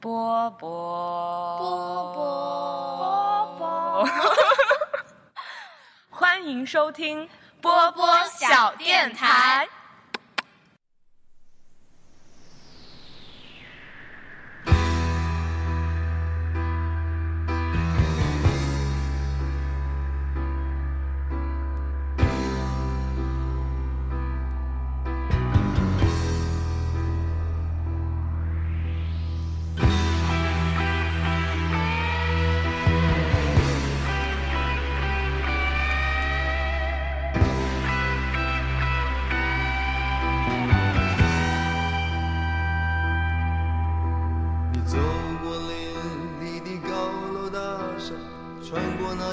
波波波波波，欢迎收听波波小电台。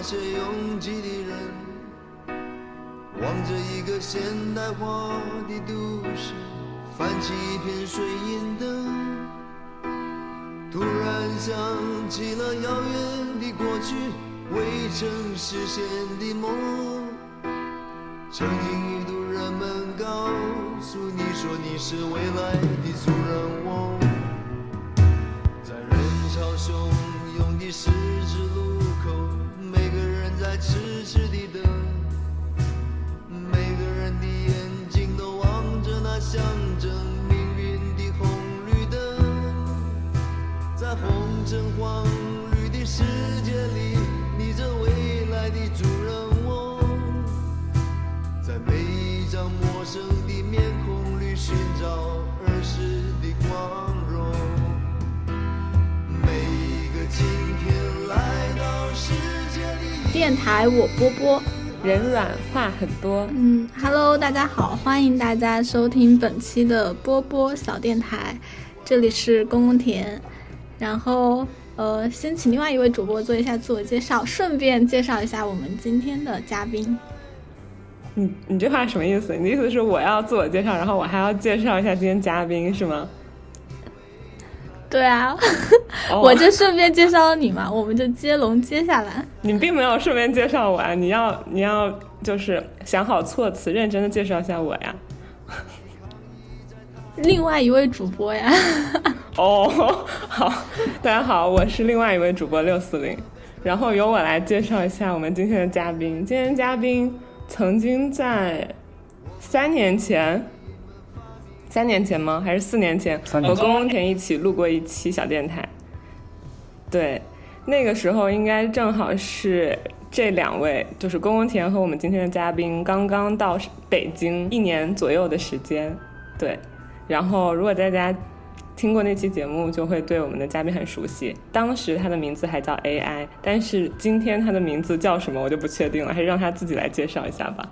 些拥挤的人，望着一个现代化的都市，泛起一片水银灯。突然想起了遥远的过去，未曾实现的梦。曾经一度人们告诉你说你是未来的主人翁。红橙黄绿的世界里，你这未来的主人翁，在每一张陌生的面孔里寻找儿时的光荣。每一个今天来到世界里，电台我波波，人软话很多。嗯，Hello，大家好，欢迎大家收听本期的波波小电台，这里是公公田，然后呃，先请另外一位主播做一下自我介绍，顺便介绍一下我们今天的嘉宾。你你这话什么意思？你的意思是我要自我介绍，然后我还要介绍一下今天嘉宾是吗？对啊，哦 我就顺便介绍了你嘛，我们就接龙接下来。你并没有顺便介绍我啊，你要你要就是想好措辞，认真的介绍一下我呀。另外一位主播呀，哦，好，大家好，我是另外一位主播六四零，然后由我来介绍一下我们今天的嘉宾。今天嘉宾曾经在三年前，三年前吗？还是四年前？三年前和公公田一起录过一期小电台。对，那个时候应该正好是这两位，就是公公田和我们今天的嘉宾刚刚到北京一年左右的时间。对，然后如果大家听过那期节目，就会对我们的嘉宾很熟悉。当时他的名字还叫 AI，但是今天他的名字叫什么我就不确定了，还是让他自己来介绍一下吧。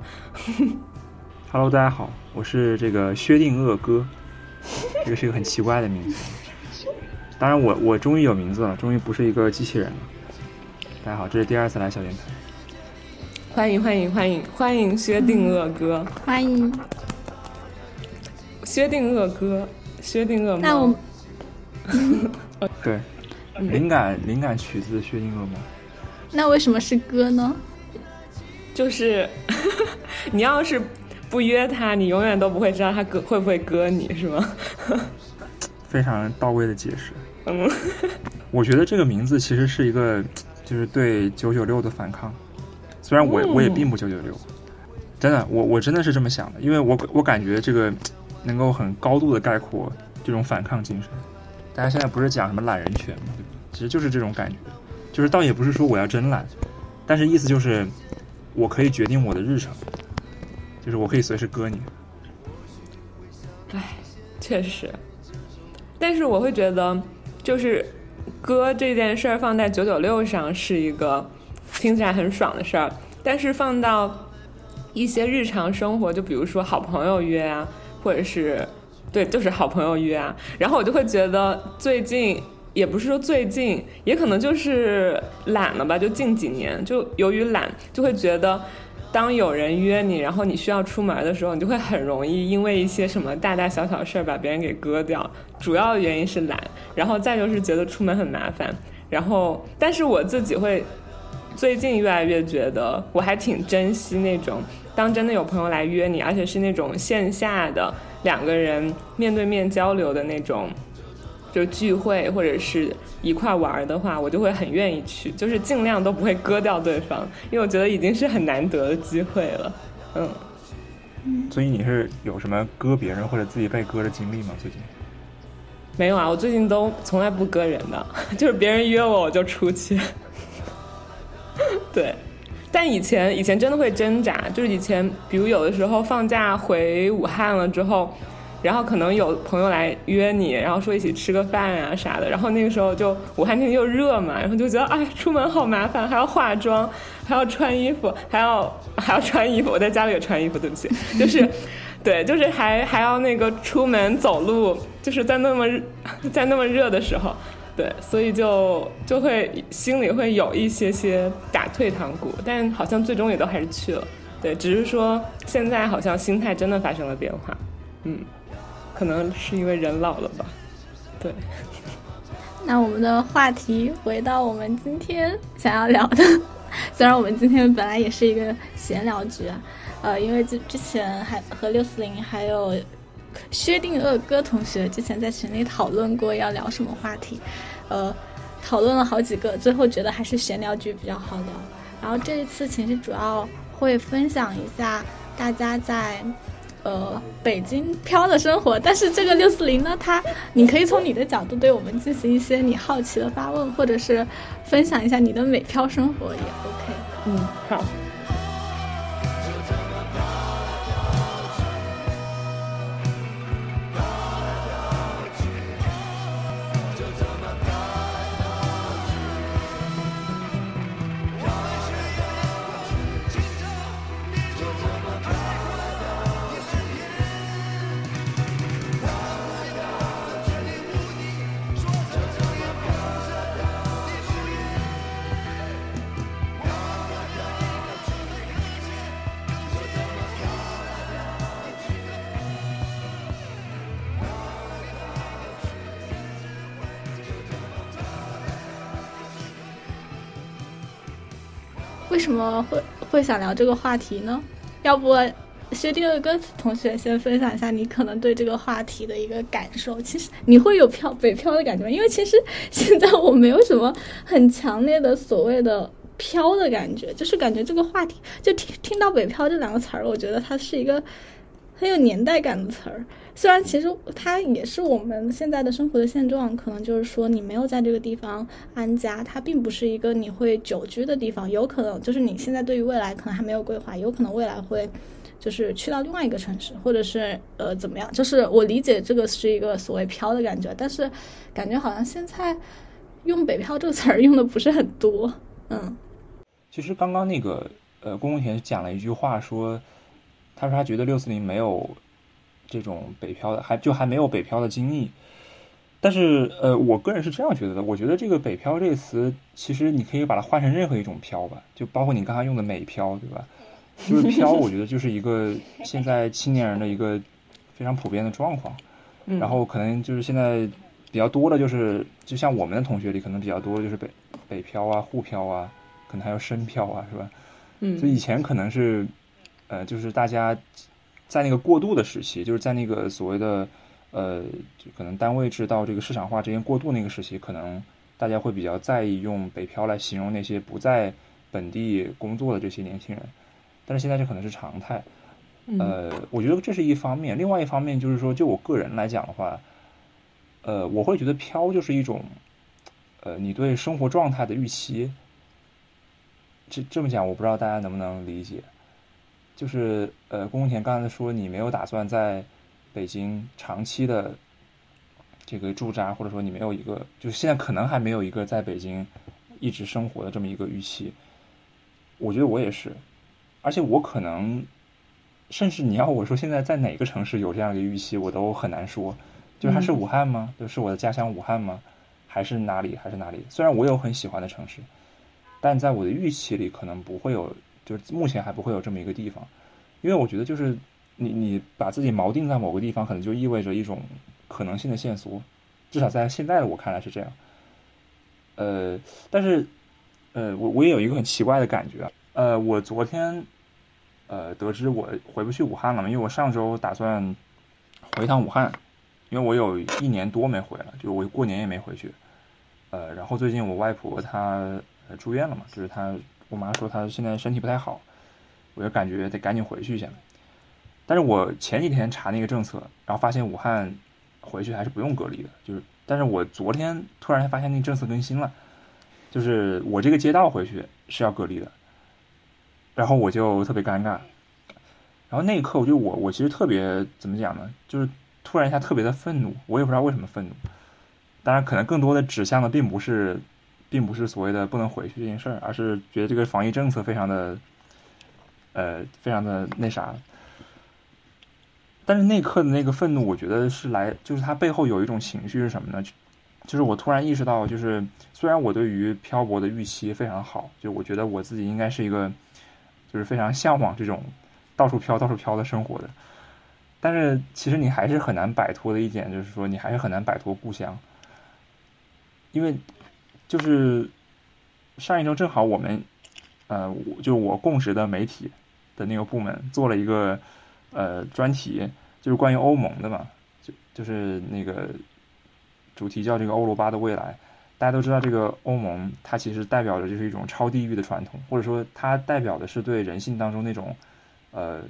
Hello，大家好，我是这个薛定谔哥，这个是一个很奇怪的名字。当然我，我终于有名字了，终于不是一个机器人了。大家好，这是第二次来小电台。欢迎欢迎欢迎欢迎薛定谔哥，欢迎。薛定谔哥，薛定谔那我。对，灵感灵感取自薛定谔猫。那为什么是歌呢？就是 你要是不约他，你永远都不会知道他割会不会割你，是吗？非常到位的解释。嗯，我觉得这个名字其实是一个，就是对九九六的反抗。虽然我嗯我也并不九九六，真的，我我真的是这么想的，因为我我感觉这个能够很高度的概括这种反抗精神。大家现在不是讲什么懒人权吗？其实就是这种感觉，就是倒也不是说我要真懒，但是意思就是我可以决定我的日程，就是我可以随时割你。确实。但是我会觉得，就是割这件事儿放在九九六上是一个听起来很爽的事儿，但是放到一些日常生活，就比如说好朋友约啊，或者是对，就是好朋友约啊，然后我就会觉得最近。也不是说最近，也可能就是懒了吧。就近几年，就由于懒，就会觉得，当有人约你，然后你需要出门的时候，你就会很容易因为一些什么大大小小事儿把别人给割掉。主要原因是懒，然后再就是觉得出门很麻烦。然后，但是我自己会最近越来越觉得，我还挺珍惜那种当真的有朋友来约你，而且是那种线下的两个人面对面交流的那种就是聚会或者是一块玩的话，我就会很愿意去，就是尽量都不会割掉对方，因为我觉得已经是很难得的机会了。嗯，所以你是有什么割别人或者自己被割的经历吗？最近？没有啊，我最近都从来不割人的，就是别人约我我就出去。对，但以前以前真的会挣扎，就是以前比如有的时候放假回武汉了之后，然后可能有朋友来约你，然后说一起吃个饭啊啥的，然后那个时候就武汉天气又热嘛，然后就觉得哎出门好麻烦，还要化妆，还要穿衣服，还要还要穿衣服，我在家里也穿衣服，对不起，就是。对，就是还还要那个出门走路，就是在那么在那么热的时候，对，所以就就会心里会有一些些打退堂鼓，但好像最终也都还是去了。对，只是说现在好像心态真的发生了变化，嗯，可能是因为人老了吧。对。那我们的话题回到我们今天想要聊的，虽然我们今天本来也是一个闲聊局啊。呃，因为之之前还和六四零还有薛定谔哥同学之前在群里讨论过要聊什么话题，呃，讨论了好几个，最后觉得还是闲聊局比较好聊。然后这一次其实主要会分享一下大家在呃北京漂的生活，但是这个六四零呢，他你可以从你的角度对我们进行一些你好奇的发问，或者是分享一下你的美漂生活也 OK。嗯，好。为什么会会想聊这个话题呢？要不薛定谔跟同学先分享一下你可能对这个话题的一个感受。其实你会有漂北漂的感觉吗？因为其实现在我没有什么很强烈的所谓的飘的感觉，就是感觉这个话题就听听到北漂这两个词儿，我觉得它是一个很有年代感的词儿。虽然其实它也是我们现在的生活的现状，可能就是说你没有在这个地方安家，它并不是一个你会久居的地方，有可能就是你现在对于未来可能还没有规划，有可能未来会就是去到另外一个城市，或者是呃怎么样，就是我理解这个是一个所谓漂的感觉，但是感觉好像现在用北漂这个词儿用的不是很多，嗯。其实刚刚那个呃，公公田讲了一句话，说他说他觉得六四零没有。这种北漂的还就还没有北漂的经历，但是呃，我个人是这样觉得的。我觉得这个“北漂”这个词，其实你可以把它换成任何一种漂吧，就包括你刚才用的“美漂”，对吧？就是漂，我觉得就是一个 现在青年人的一个非常普遍的状况。然后可能就是现在比较多的，就是就像我们的同学里，可能比较多的就是北北漂啊、沪漂啊，可能还有深漂啊，是吧？嗯。所以以前可能是呃，就是大家。在那个过渡的时期，就是在那个所谓的，呃，就可能单位制到这个市场化之间过渡那个时期，可能大家会比较在意用“北漂”来形容那些不在本地工作的这些年轻人。但是现在这可能是常态。呃，我觉得这是一方面。另外一方面就是说，就我个人来讲的话，呃，我会觉得“漂”就是一种，呃，你对生活状态的预期。这这么讲，我不知道大家能不能理解。就是呃，宫田刚才说你没有打算在北京长期的这个驻扎，或者说你没有一个，就是现在可能还没有一个在北京一直生活的这么一个预期。我觉得我也是，而且我可能甚至你要我说现在在哪个城市有这样一个预期，我都很难说。就是还是武汉吗？就是我的家乡武汉吗？还是哪里？还是哪里？虽然我有很喜欢的城市，但在我的预期里可能不会有。就是目前还不会有这么一个地方，因为我觉得就是你你把自己锚定在某个地方，可能就意味着一种可能性的线索，至少在现在的我看来是这样。呃，但是呃，我我也有一个很奇怪的感觉，呃，我昨天呃得知我回不去武汉了嘛，因为我上周打算回趟武汉，因为我有一年多没回了，就我过年也没回去。呃，然后最近我外婆她住院了嘛，就是她我妈说她现在身体不太好，我就感觉得赶紧回去一下。但是我前几天查那个政策，然后发现武汉回去还是不用隔离的，就是，但是我昨天突然发现那政策更新了，就是我这个街道回去是要隔离的，然后我就特别尴尬，然后那一刻我就我我其实特别怎么讲呢，就是突然一下特别的愤怒，我也不知道为什么愤怒，当然可能更多的指向的并不是，并不是所谓的不能回去这件事儿，而是觉得这个防疫政策非常的，呃，非常的那啥。但是那刻的那个愤怒，我觉得是来，就是它背后有一种情绪是什么呢？就是我突然意识到，就是虽然我对于漂泊的预期非常好，就我觉得我自己应该是一个，就是非常向往这种到处飘、到处飘的生活的，但是其实你还是很难摆脱的一点，就是说你还是很难摆脱故乡，因为就是上一周正好我们，呃，就我供职的媒体的那个部门做了一个。呃，专题就是关于欧盟的嘛，就就是那个主题叫这个欧罗巴的未来。大家都知道，这个欧盟它其实代表着就是一种超地域的传统，或者说它代表的是对人性当中那种呃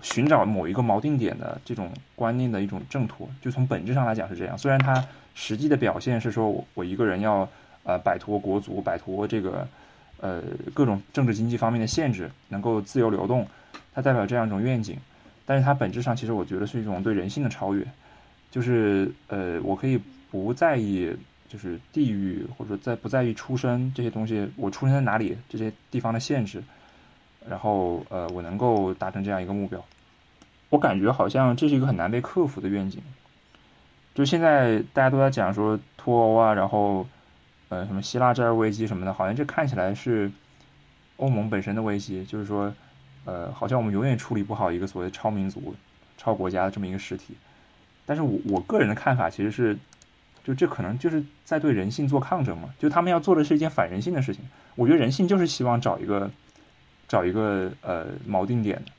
寻找某一个锚定点的这种观念的一种挣脱。就从本质上来讲是这样，虽然它实际的表现是说我我一个人要呃摆脱国足，摆脱这个呃各种政治经济方面的限制，能够自由流动，它代表这样一种愿景。但是它本质上其实我觉得是一种对人性的超越，就是呃，我可以不在意就是地域或者说在不在意出身这些东西，我出生在哪里这些地方的限制，然后呃，我能够达成这样一个目标，我感觉好像这是一个很难被克服的愿景。就现在大家都在讲说脱欧啊，然后呃什么希腊债务危机什么的，好像这看起来是欧盟本身的危机，就是说。呃，好像我们永远处理不好一个所谓超民族、超国家的这么一个实体。但是我我个人的看法其实是，就这可能就是在对人性做抗争嘛。就他们要做的是一件反人性的事情。我觉得人性就是希望找一个找一个呃锚定点的，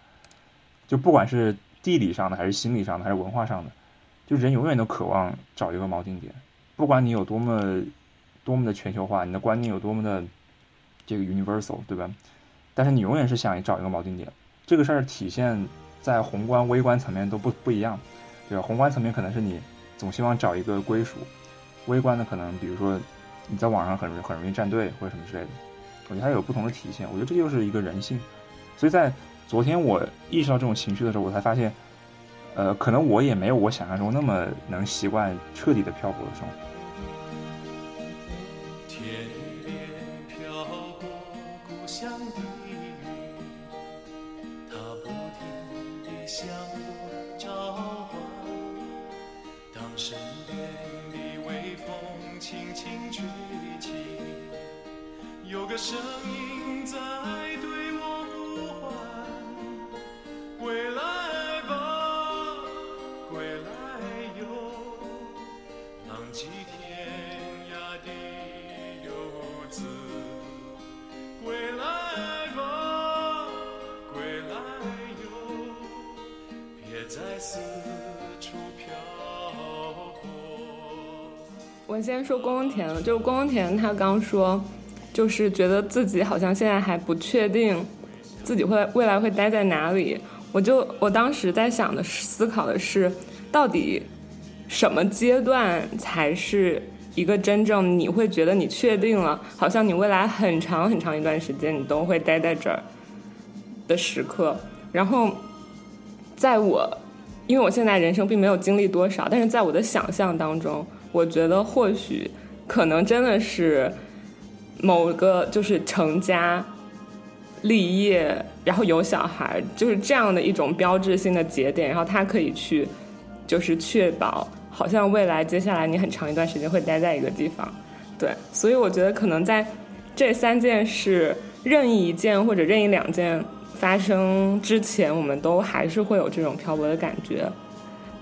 就不管是地理上的，还是心理上的，还是文化上的，就人永远都渴望找一个锚定点。不管你有多么多么的全球化，你的观念有多么的这个 universal，对吧？但是你永远是想找一个锚定点，这个事儿体现在宏观、微观层面都不不一样，对吧？宏观层面可能是你总希望找一个归属，微观的可能比如说你在网上很很容易站队或者什么之类的，我觉得它有不同的体现。我觉得这就是一个人性。所以在昨天我意识到这种情绪的时候，我才发现，呃，可能我也没有我想象中那么能习惯彻底的漂泊的生活。先说宫田，就是宫田他刚说。就是觉得自己好像现在还不确定，自己会未来会待在哪里。我就我当时在想的思考的是，到底什么阶段才是一个真正你会觉得你确定了，好像你未来很长很长一段时间你都会待在这儿的时刻。然后，在我因为我现在人生并没有经历多少，但是在我的想象当中，我觉得或许可能真的是。某个就是成家、立业，然后有小孩，就是这样的一种标志性的节点，然后他可以去，就是确保，好像未来接下来你很长一段时间会待在一个地方，对，所以我觉得可能在这三件事任意一件或者任意两件发生之前，我们都还是会有这种漂泊的感觉，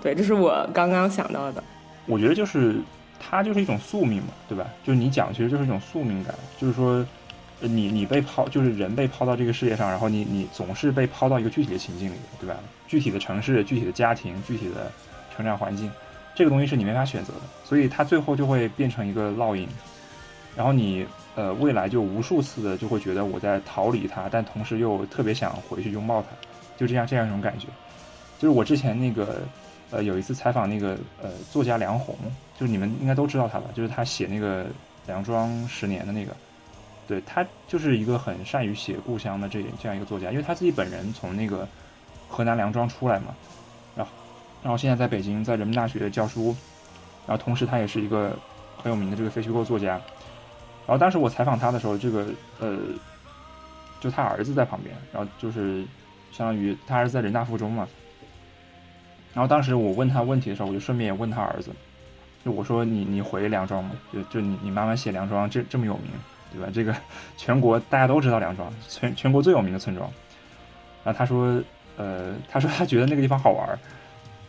对，这是我刚刚想到的。我觉得就是。它就是一种宿命嘛，对吧？就是你讲，其实就是一种宿命感，就是说，你你被抛，就是人被抛到这个世界上，然后你你总是被抛到一个具体的情境里，对吧？具体的城市、具体的家庭、具体的成长环境，这个东西是你没法选择的，所以它最后就会变成一个烙印，然后你呃未来就无数次的就会觉得我在逃离它，但同时又特别想回去拥抱它，就这样这样一种感觉。就是我之前那个呃有一次采访那个呃作家梁鸿，就是你们应该都知道他吧，就是他写那个《梁庄十年》的那个。对他就是一个很善于写故乡的这这样一个作家，因为他自己本人从那个河南梁庄出来嘛，然后然后现在在北京在人民大学教书，然后同时他也是一个很有名的这个非虚构作家。然后当时我采访他的时候，这个呃，就他儿子在旁边，然后就是相当于他儿子在人大附中嘛。然后当时我问他问题的时候，我就顺便也问他儿子，就我说你你回梁庄吗？就就你你妈妈写梁庄这这么有名。对吧？这个 全国大家都知道梁庄，全全国最有名的村庄。然后他说，呃，他说他觉得那个地方好玩，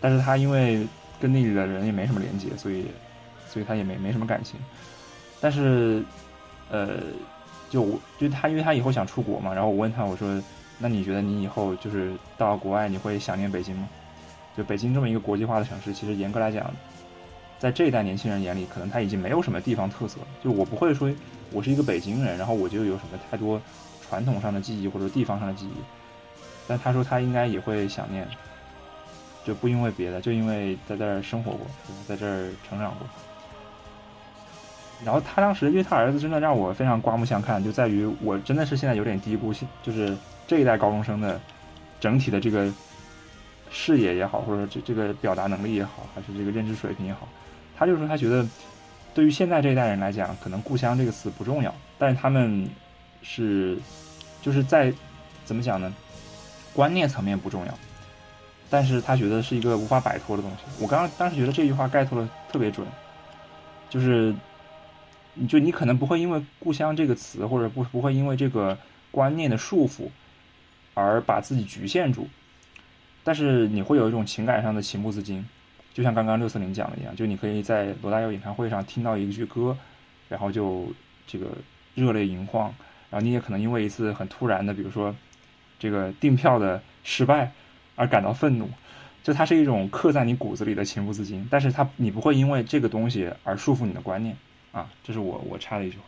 但是他因为跟那里的人也没什么连接，所以，所以他也没没什么感情。但是，呃，就我就他因为他以后想出国嘛，然后我问他，我说，那你觉得你以后就是到国外你会想念北京吗？就北京这么一个国际化的城市，其实严格来讲，在这一代年轻人眼里，可能他已经没有什么地方特色。就我不会说。我是一个北京人，然后我就有什么太多传统上的记忆或者地方上的记忆，但他说他应该也会想念，就不因为别的，就因为在这儿生活过，在这儿成长过。然后他当时，因为他儿子真的让我非常刮目相看，就在于我真的是现在有点低估，就是这一代高中生的整体的这个视野也好，或者这这个表达能力也好，还是这个认知水平也好，他就说他觉得。对于现在这一代人来讲，可能“故乡”这个词不重要，但是他们是就是在怎么讲呢？观念层面不重要，但是他觉得是一个无法摆脱的东西。我刚刚当时觉得这句话概括的特别准，就是你就你可能不会因为“故乡”这个词，或者不不会因为这个观念的束缚而把自己局限住，但是你会有一种情感上的情不自禁。就像刚刚六四零讲的一样，就你可以在罗大佑演唱会上听到一句歌，然后就这个热泪盈眶，然后你也可能因为一次很突然的，比如说这个订票的失败而感到愤怒，就它是一种刻在你骨子里的情不自禁，但是它你不会因为这个东西而束缚你的观念啊，这是我我插的一句话。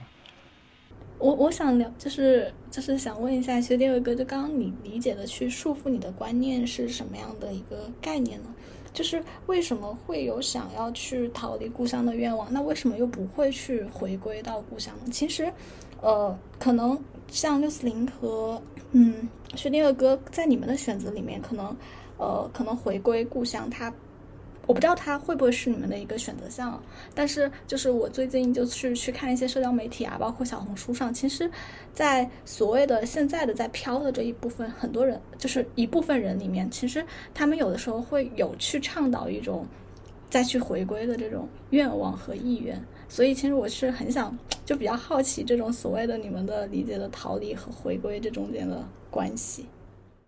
我我想聊，就是就是想问一下薛定伟哥，就刚刚你理解的去束缚你的观念是什么样的一个概念呢？就是为什么会有想要去逃离故乡的愿望？那为什么又不会去回归到故乡呢？其实，呃，可能像六四零和嗯薛定谔哥在你们的选择里面，可能呃可能回归故乡，他。我不知道它会不会是你们的一个选择项，但是就是我最近就是去看一些社交媒体啊，包括小红书上，其实，在所谓的现在的在飘的这一部分，很多人就是一部分人里面，其实他们有的时候会有去倡导一种再去回归的这种愿望和意愿，所以其实我是很想就比较好奇这种所谓的你们的理解的逃离和回归这中间的关系。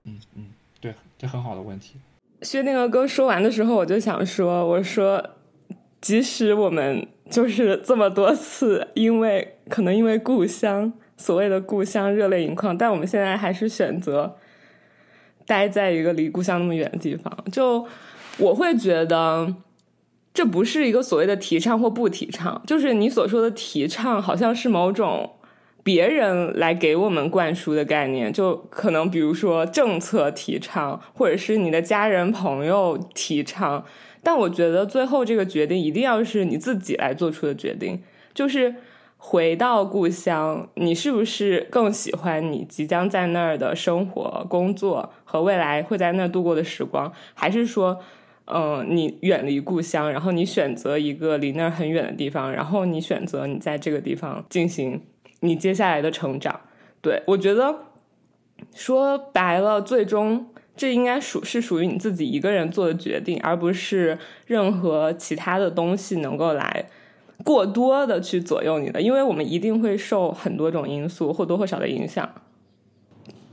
嗯嗯，对，这很好的问题。薛定谔哥说完的时候，我就想说：“我说，即使我们就是这么多次，因为可能因为故乡，所谓的故乡热泪盈眶，但我们现在还是选择待在一个离故乡那么远的地方。就我会觉得，这不是一个所谓的提倡或不提倡，就是你所说的提倡，好像是某种。”别人来给我们灌输的概念，就可能比如说政策提倡，或者是你的家人朋友提倡。但我觉得最后这个决定一定要是你自己来做出的决定。就是回到故乡，你是不是更喜欢你即将在那儿的生活、工作和未来会在那儿度过的时光，还是说，嗯，你远离故乡，然后你选择一个离那儿很远的地方，然后你选择你在这个地方进行。你接下来的成长，对我觉得说白了，最终这应该属是属于你自己一个人做的决定，而不是任何其他的东西能够来过多的去左右你的，因为我们一定会受很多种因素或多或少的影响。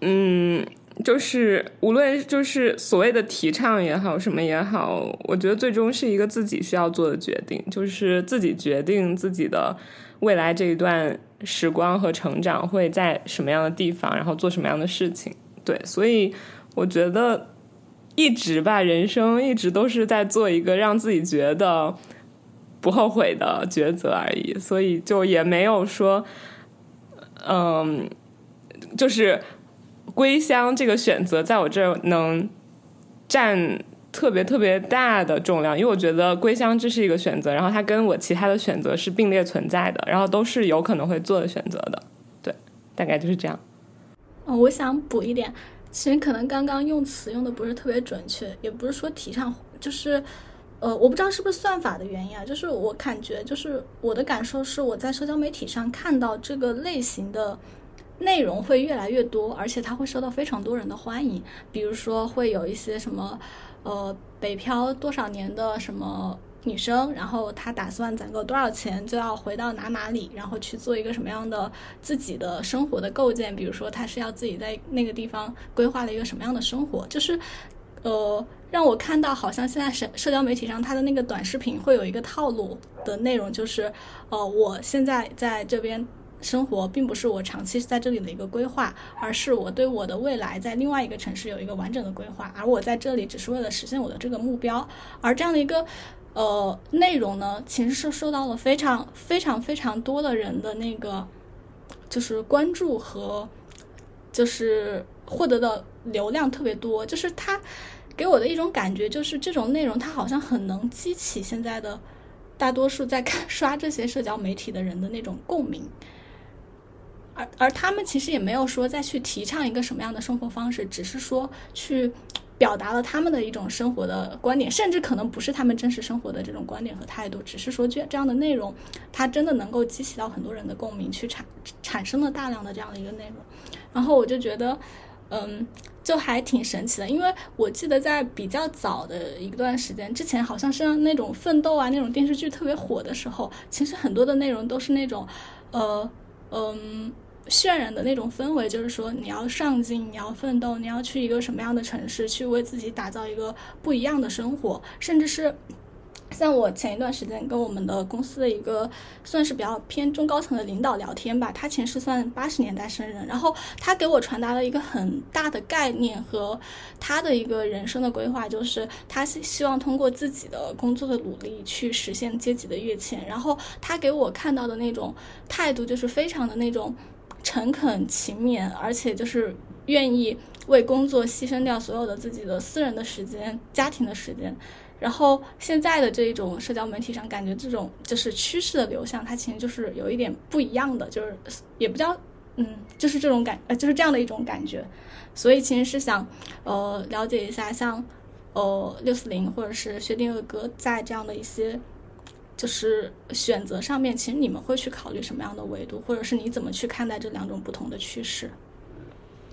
嗯，就是无论就是所谓的提倡也好，什么也好，我觉得最终是一个自己需要做的决定，就是自己决定自己的未来这一段。时光和成长会在什么样的地方，然后做什么样的事情？对，所以我觉得一直吧，人生一直都是在做一个让自己觉得不后悔的抉择而已，所以就也没有说，嗯，就是归乡这个选择在我这儿能占特别特别大的重量，因为我觉得归乡这是一个选择，然后它跟我其他的选择是并列存在的，然后都是有可能会做的选择的，对，大概就是这样。哦，我想补一点，其实可能刚刚用词用的不是特别准确，也不是说提倡，就是，呃，我不知道是不是算法的原因啊，就是我感觉，就是我的感受是，我在社交媒体上看到这个类型的内容会越来越多，而且它会受到非常多人的欢迎，比如说会有一些什么，呃，北漂多少年的什么。女生，然后她打算攒够多少钱就要回到哪哪里，然后去做一个什么样的自己的生活的构建。比如说，她是要自己在那个地方规划了一个什么样的生活，就是，呃，让我看到好像现在社社交媒体上它的那个短视频会有一个套路的内容，就是，呃，我现在在这边。生活并不是我长期在这里的一个规划，而是我对我的未来在另外一个城市有一个完整的规划，而我在这里只是为了实现我的这个目标。而这样的一个呃，内容呢，其实是受到了非常非常非常多的人的那个就是关注和就是获得的流量特别多，就是它给我的一种感觉，就是这种内容它好像很能激起现在的大多数在看 刷这些社交媒体的人的那种共鸣。而而他们其实也没有说再去提倡一个什么样的生活方式，只是说去表达了他们的一种生活的观点，甚至可能不是他们真实生活的这种观点和态度，只是说这这样的内容，它真的能够激起到很多人的共鸣，去产产生了大量的这样的一个内容。然后我就觉得，嗯，就还挺神奇的，因为我记得在比较早的一段时间之前，好像是那种奋斗啊那种电视剧特别火的时候，其实很多的内容都是那种，呃，嗯。渲染的那种氛围，就是说你要上进，你要奋斗，你要去一个什么样的城市，去为自己打造一个不一样的生活，甚至是像我前一段时间跟我们的公司的一个算是比较偏中高层的领导聊天吧，他其实是算八十年代生人，然后他给我传达了一个很大的概念和他的一个人生的规划，就是他是希望通过自己的工作的努力去实现阶级的跃迁，然后他给我看到的那种态度就是非常的那种。诚恳勤勉，而且就是愿意为工作牺牲掉所有的自己的私人的时间、家庭的时间。然后现在的这一种社交媒体上，感觉这种就是趋势的流向，它其实就是有一点不一样的，就是也不叫嗯，就是这种感呃，就是这样的一种感觉。所以其实是想呃了解一下，像呃六四零或者是薛定谔哥在这样的一些。就是选择上面，其实你们会去考虑什么样的维度，或者是你怎么去看待这两种不同的趋势？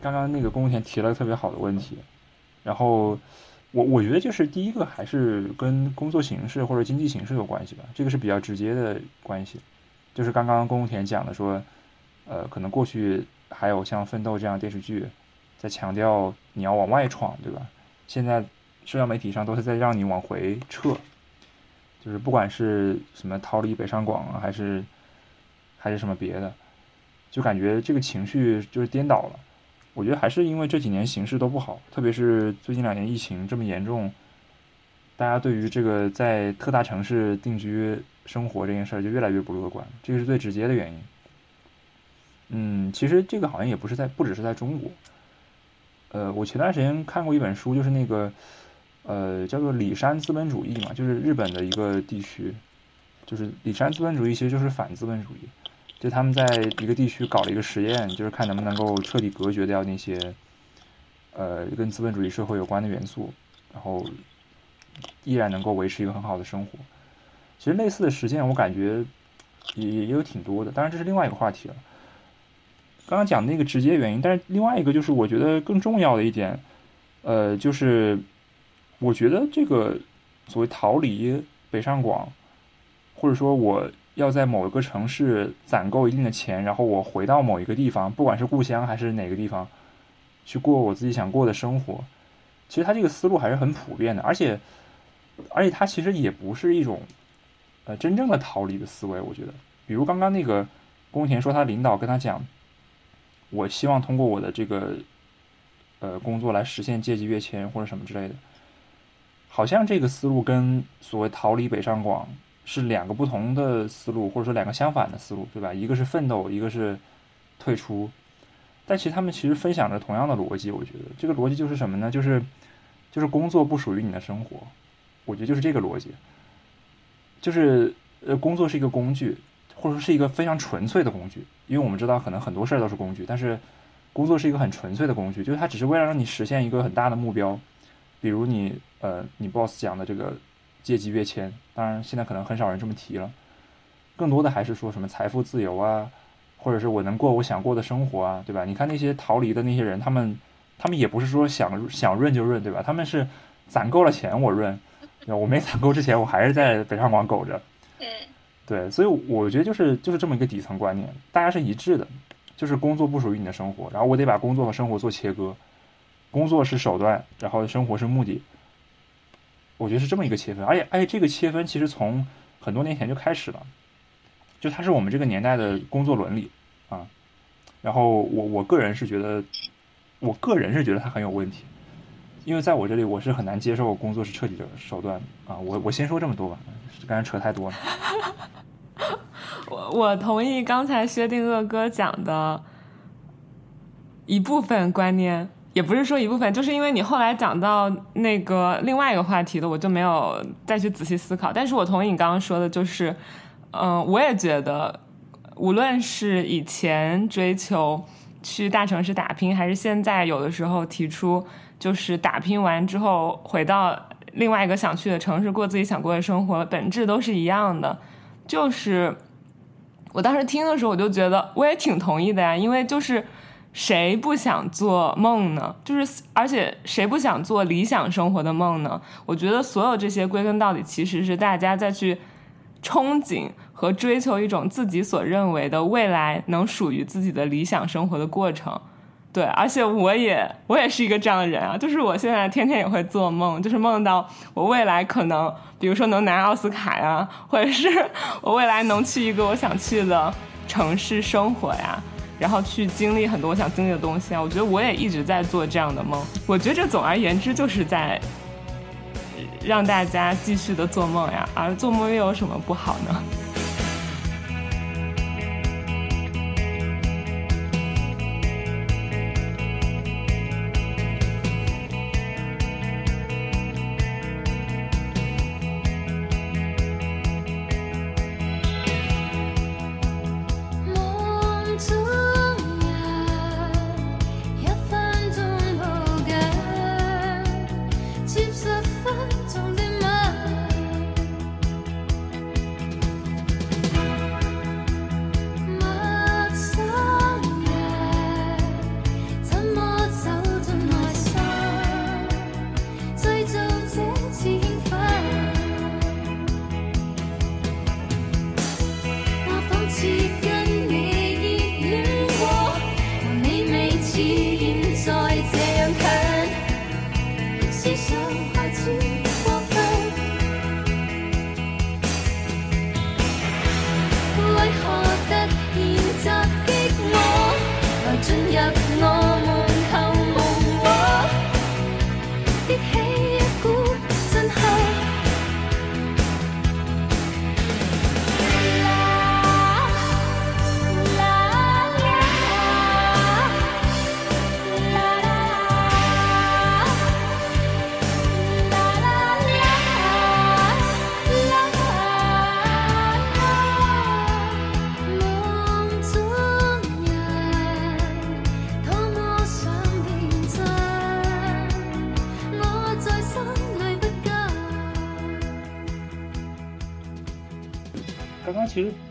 刚刚那个龚田提了个特别好的问题，然后我我觉得就是第一个还是跟工作形式或者经济形势有关系吧，这个是比较直接的关系。就是刚刚龚田讲的说，呃，可能过去还有像《奋斗》这样电视剧在强调你要往外闯，对吧？现在社交媒体上都是在让你往回撤。就是不管是什么逃离北上广啊，还是还是什么别的，就感觉这个情绪就是颠倒了。我觉得还是因为这几年形势都不好，特别是最近两年疫情这么严重，大家对于这个在特大城市定居生活这件事儿就越来越不乐观，这个是最直接的原因。嗯，其实这个好像也不是在，不只是在中国。呃，我前段时间看过一本书，就是那个。呃，叫做里山资本主义嘛，就是日本的一个地区，就是里山资本主义其实就是反资本主义，就他们在一个地区搞了一个实验，就是看能不能够彻底隔绝掉那些，呃，跟资本主义社会有关的元素，然后依然能够维持一个很好的生活。其实类似的实践，我感觉也也有挺多的，当然这是另外一个话题了。刚刚讲的那个直接原因，但是另外一个就是我觉得更重要的一点，呃，就是。我觉得这个所谓逃离北上广，或者说我要在某一个城市攒够一定的钱，然后我回到某一个地方，不管是故乡还是哪个地方，去过我自己想过的生活。其实他这个思路还是很普遍的，而且而且他其实也不是一种呃真正的逃离的思维。我觉得，比如刚刚那个宫田说，他领导跟他讲，我希望通过我的这个呃工作来实现阶级跃迁或者什么之类的。好像这个思路跟所谓逃离北上广是两个不同的思路，或者说两个相反的思路，对吧？一个是奋斗，一个是退出。但其实他们其实分享着同样的逻辑，我觉得这个逻辑就是什么呢？就是就是工作不属于你的生活，我觉得就是这个逻辑。就是呃，工作是一个工具，或者说是一个非常纯粹的工具，因为我们知道可能很多事儿都是工具，但是工作是一个很纯粹的工具，就是它只是为了让你实现一个很大的目标，比如你呃，你 boss 讲的这个阶级跃迁，当然现在可能很少人这么提了，更多的还是说什么财富自由啊，或者是我能过我想过的生活啊，对吧？你看那些逃离的那些人，他们他们也不是说想想润就润，对吧？他们是攒够了钱我润，我没攒够之前，我还是在北上广苟着。嗯对，所以我觉得就是就是这么一个底层观念，大家是一致的，就是工作不属于你的生活，然后我得把工作和生活做切割，工作是手段，然后生活是目的，我觉得是这么一个切分，而且而且这个切分其实从很多年前就开始了，就它是我们这个年代的工作伦理。啊，然后我我个人是觉得，我个人是觉得它很有问题，因为在我这里我是很难接受工作是彻底的手段。啊，我我先说这么多吧，刚才扯太多了。我我同意刚才薛定谔哥讲的一部分观念，也不是说一部分，就是因为你后来讲到那个另外一个话题的，我就没有再去仔细思考。但是我同意你刚刚说的，就是，嗯、我也觉得，无论是以前追求去大城市打拼，还是现在有的时候提出，就是打拼完之后回到另外一个想去的城市过自己想过的生活，本质都是一样的，就是。我当时听的时候，我就觉得我也挺同意的呀，因为就是谁不想做梦呢？就是而且谁不想做理想生活的梦呢？我觉得所有这些归根到底，其实是大家在去憧憬和追求一种自己所认为的未来能属于自己的理想生活的过程。对，而且我也我也是一个这样的人啊，就是我现在天天也会做梦，就是梦到我未来可能，比如说能拿奥斯卡呀，或者是我未来能去一个我想去的城市生活呀，然后去经历很多我想经历的东西啊。我觉得我也一直在做这样的梦。我觉得这总而言之就是在让大家继续的做梦呀，而做梦又有什么不好呢？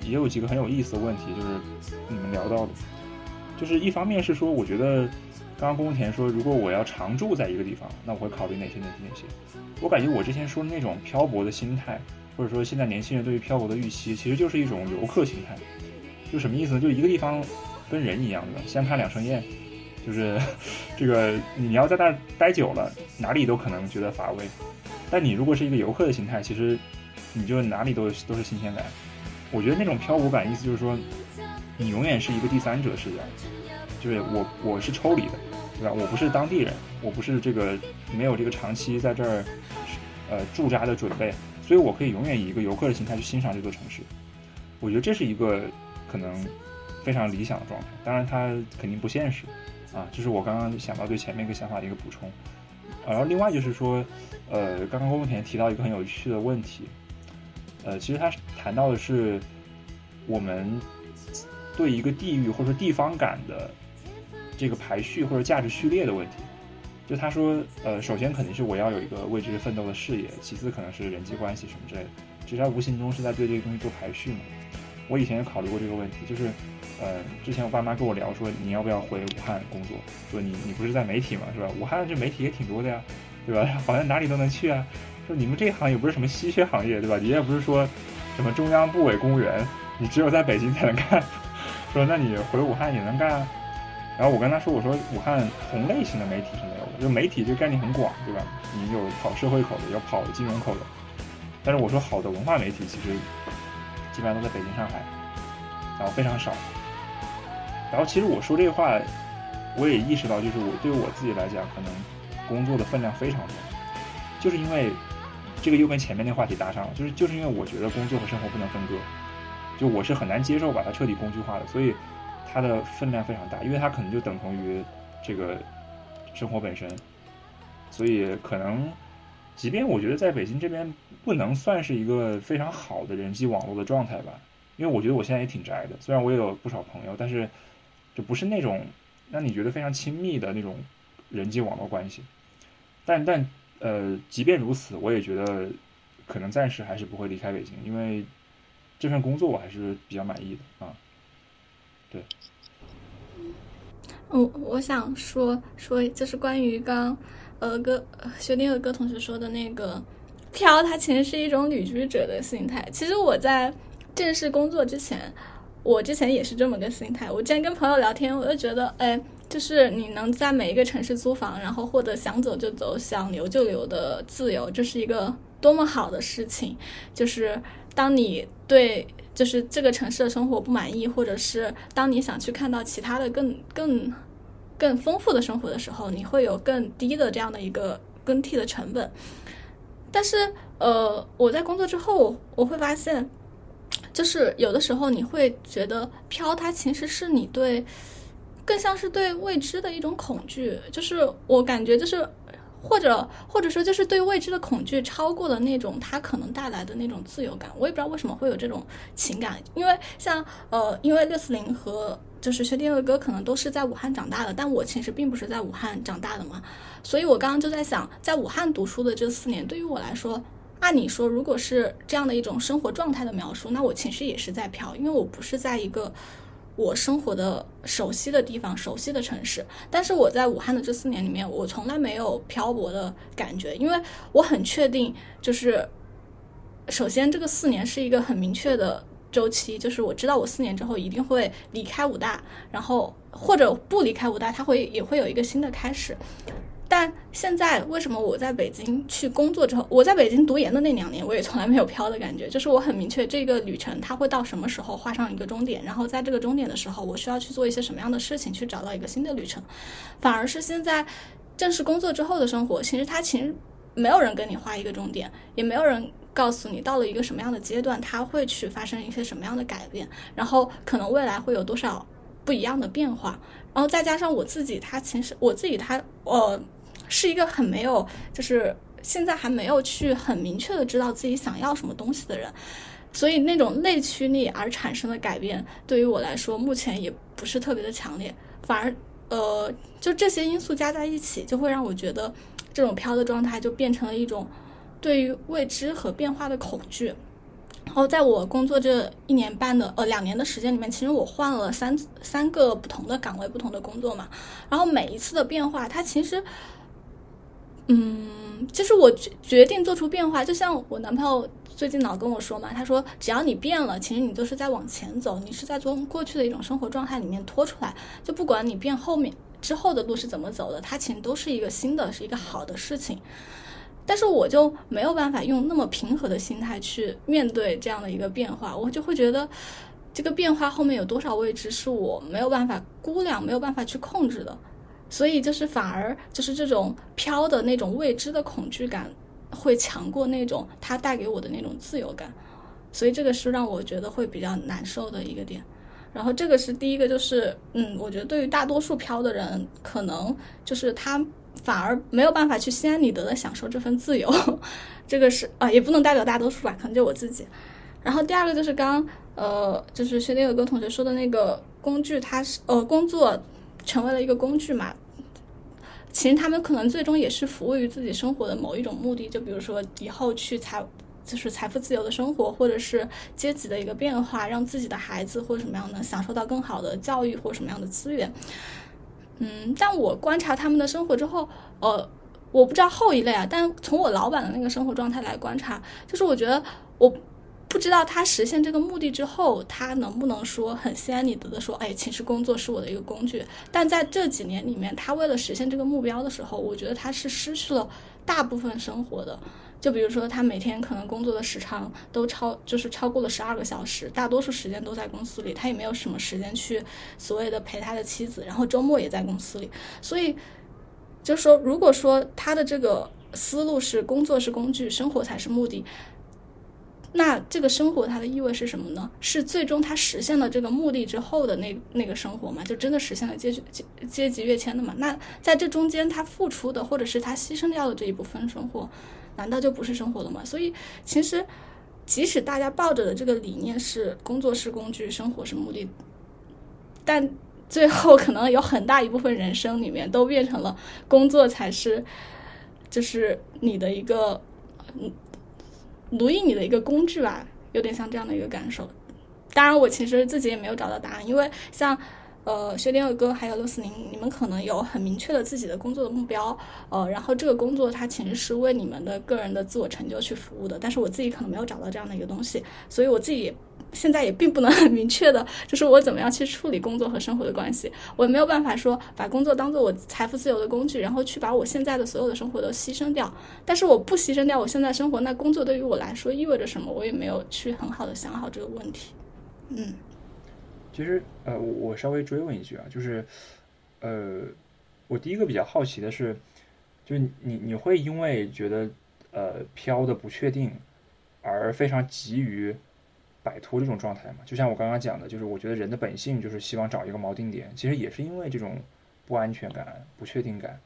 也有几个很有意思的问题，就是你们聊到的，就是一方面是说，我觉得刚刚宫田说，如果我要常住在一个地方，那我会考虑哪些哪些哪些。我感觉我之前说的那种漂泊的心态，或者说现在年轻人对于漂泊的预期，其实就是一种游客心态。就什么意思呢？就一个地方跟人一样的，相看两生厌。就是这个你要在那儿待久了，哪里都可能觉得乏味。但你如果是一个游客的心态，其实你就哪里都都是新鲜感。我觉得那种漂泊感，意思就是说，你永远是一个第三者视角，就是我我是抽离的，对吧？我不是当地人，我不是这个没有这个长期在这儿呃驻扎的准备，所以我可以永远以一个游客的心态去欣赏这座城市。我觉得这是一个可能非常理想的状态，当然它肯定不现实啊，这是我刚刚想到对前面一个想法的一个补充。然后另外就是说，呃，刚刚郭梦田提到一个很有趣的问题，呃，其实他谈到的是我们对一个地域或者说地方感的这个排序或者价值序列的问题。就他说，呃，首先肯定是我要有一个为之奋斗的事业，其次可能是人际关系什么之类的，其实他无形中是在对这个东西做排序嘛。我以前也考虑过这个问题，就是，呃，之前我爸妈跟我聊说你要不要回武汉工作，说你你不是在媒体嘛，是吧？武汉这媒体也挺多的呀，对吧？好像哪里都能去啊。说你们这行也不是什么稀缺行业，对吧？你也不是说什么中央部委公务员，你只有在北京才能干。说那你回武汉也能干啊。然后我跟他说，我说武汉同类型的媒体是没有的，就媒体这个概念很广，对吧？你有跑社会口的，有跑金融口的，但是我说好的文化媒体其实基本上都在北京、上海，然后非常少。然后其实我说这话，我也意识到，就是我对我自己来讲，可能工作的分量非常重，就是因为这个又跟前面那话题搭上了，就是就是因为我觉得工作和生活不能分割，就我是很难接受把它彻底工具化的，所以。它的分量非常大，因为它可能就等同于这个生活本身，所以可能，即便我觉得在北京这边不能算是一个非常好的人际网络的状态吧，因为我觉得我现在也挺宅的，虽然我也有不少朋友，但是就不是那种让你觉得非常亲密的那种人际网络关系。但但呃，即便如此，我也觉得可能暂时还是不会离开北京，因为这份工作我还是比较满意的啊。对，我我想说说，就是关于刚呃哥学弟和哥同学说的那个飘，它其实是一种旅居者的心态。其实我在正式工作之前，我之前也是这么个心态。我之前跟朋友聊天，我就觉得，哎，就是你能在每一个城市租房，然后获得想走就走、想留就留的自由，这是一个多么好的事情。就是当你对。就是这个城市的生活不满意，或者是当你想去看到其他的更更更丰富的生活的时候，你会有更低的这样的一个更替的成本。但是，呃，我在工作之后，我会发现，就是有的时候你会觉得飘，它其实是你对更像是对未知的一种恐惧。就是我感觉就是。或者或者说，就是对未知的恐惧超过了那种它可能带来的那种自由感。我也不知道为什么会有这种情感，因为像呃，因为六四零和就是薛定谔的哥可能都是在武汉长大的，但我其实并不是在武汉长大的嘛。所以我刚刚就在想，在武汉读书的这四年，对于我来说，按你说，如果是这样的一种生活状态的描述，那我其实也是在飘，因为我不是在一个。我生活的熟悉的地方，熟悉的城市，但是我在武汉的这四年里面，我从来没有漂泊的感觉，因为我很确定，就是首先这个四年是一个很明确的周期，就是我知道我四年之后一定会离开武大，然后或者不离开武大，它会也会有一个新的开始。但现在为什么我在北京去工作之后，我在北京读研的那两年，我也从来没有飘的感觉。就是我很明确这个旅程它会到什么时候画上一个终点，然后在这个终点的时候，我需要去做一些什么样的事情去找到一个新的旅程。反而是现在正式工作之后的生活，其实它其实没有人跟你画一个终点，也没有人告诉你到了一个什么样的阶段，它会去发生一些什么样的改变，然后可能未来会有多少不一样的变化。然后再加上我自己，他其实我自己他呃。是一个很没有，就是现在还没有去很明确的知道自己想要什么东西的人，所以那种内驱力而产生的改变，对于我来说目前也不是特别的强烈，反而呃，就这些因素加在一起，就会让我觉得这种飘的状态就变成了一种对于未知和变化的恐惧。然后在我工作这一年半的呃两年的时间里面，其实我换了三三个不同的岗位、不同的工作嘛，然后每一次的变化，它其实。嗯，其实我决决定做出变化，就像我男朋友最近老跟我说嘛，他说只要你变了，其实你都是在往前走，你是在从过去的一种生活状态里面拖出来，就不管你变后面之后的路是怎么走的，它其实都是一个新的，是一个好的事情。但是我就没有办法用那么平和的心态去面对这样的一个变化，我就会觉得这个变化后面有多少未知是我没有办法估量、没有办法去控制的。所以就是反而就是这种飘的那种未知的恐惧感，会强过那种它带给我的那种自由感，所以这个是让我觉得会比较难受的一个点。然后这个是第一个，就是嗯，我觉得对于大多数飘的人，可能就是他反而没有办法去心安理得的享受这份自由，这个是啊、也不能代表大多数吧，可能就我自己。然后第二个就是刚呃，就是薛定有跟同学说的那个工具，它是呃工作成为了一个工具嘛，其实他们可能最终也是服务于自己生活的某一种目的，就比如说以后去财就是财富自由的生活，或者是阶级的一个变化，让自己的孩子或者什么样的享受到更好的教育或什么样的资源。嗯，但我观察他们的生活之后，呃，我不知道后一类啊，但从我老板的那个生活状态来观察，就是我觉得我不知道他实现这个目的之后，他能不能说很心安理得的说，哎，其实工作是我的一个工具。但在这几年里面，他为了实现这个目标的时候，我觉得他是失去了大部分生活的。就比如说，他每天可能工作的时长都超，就是超过了十二个小时，大多数时间都在公司里，他也没有什么时间去所谓的陪他的妻子，然后周末也在公司里，所以就说，如果说他的这个思路是工作是工具，生活才是目的，那这个生活它的意味是什么呢？是最终他实现了这个目的之后的那那个生活吗？就真的实现了阶级阶阶级跃迁的吗？那在这中间他付出的或者是他牺牲掉的这一部分生活，难道就不是生活了吗？所以其实即使大家抱着的这个理念是工作是工具，生活是目的，但最后可能有很大一部分人生里面都变成了工作才是，就是你的一个嗯奴役你的一个工具吧，有点像这样的一个感受。当然，我其实自己也没有找到答案，因为像呃薛定谔哥还有六四零，你们可能有很明确的自己的工作的目标，呃，然后这个工作它其实是为你们的个人的自我成就去服务的。但是我自己可能没有找到这样的一个东西，所以我自己现在也并不能很明确的，就是我怎么样去处理工作和生活的关系。我也没有办法说把工作当做我财富自由的工具，然后去把我现在的所有的生活都牺牲掉。但是我不牺牲掉我现在生活，那工作对于我来说意味着什么？我也没有去很好的想好这个问题。嗯其实，呃，我我稍微追问一句啊，就是，呃，我第一个比较好奇的是，就是你你会因为觉得呃飘的不确定，而非常急于摆脱这种状态嘛？就像我刚刚讲的，就是我觉得人的本性就是希望找一个锚定点，其实也是因为这种不安全感、不确定感。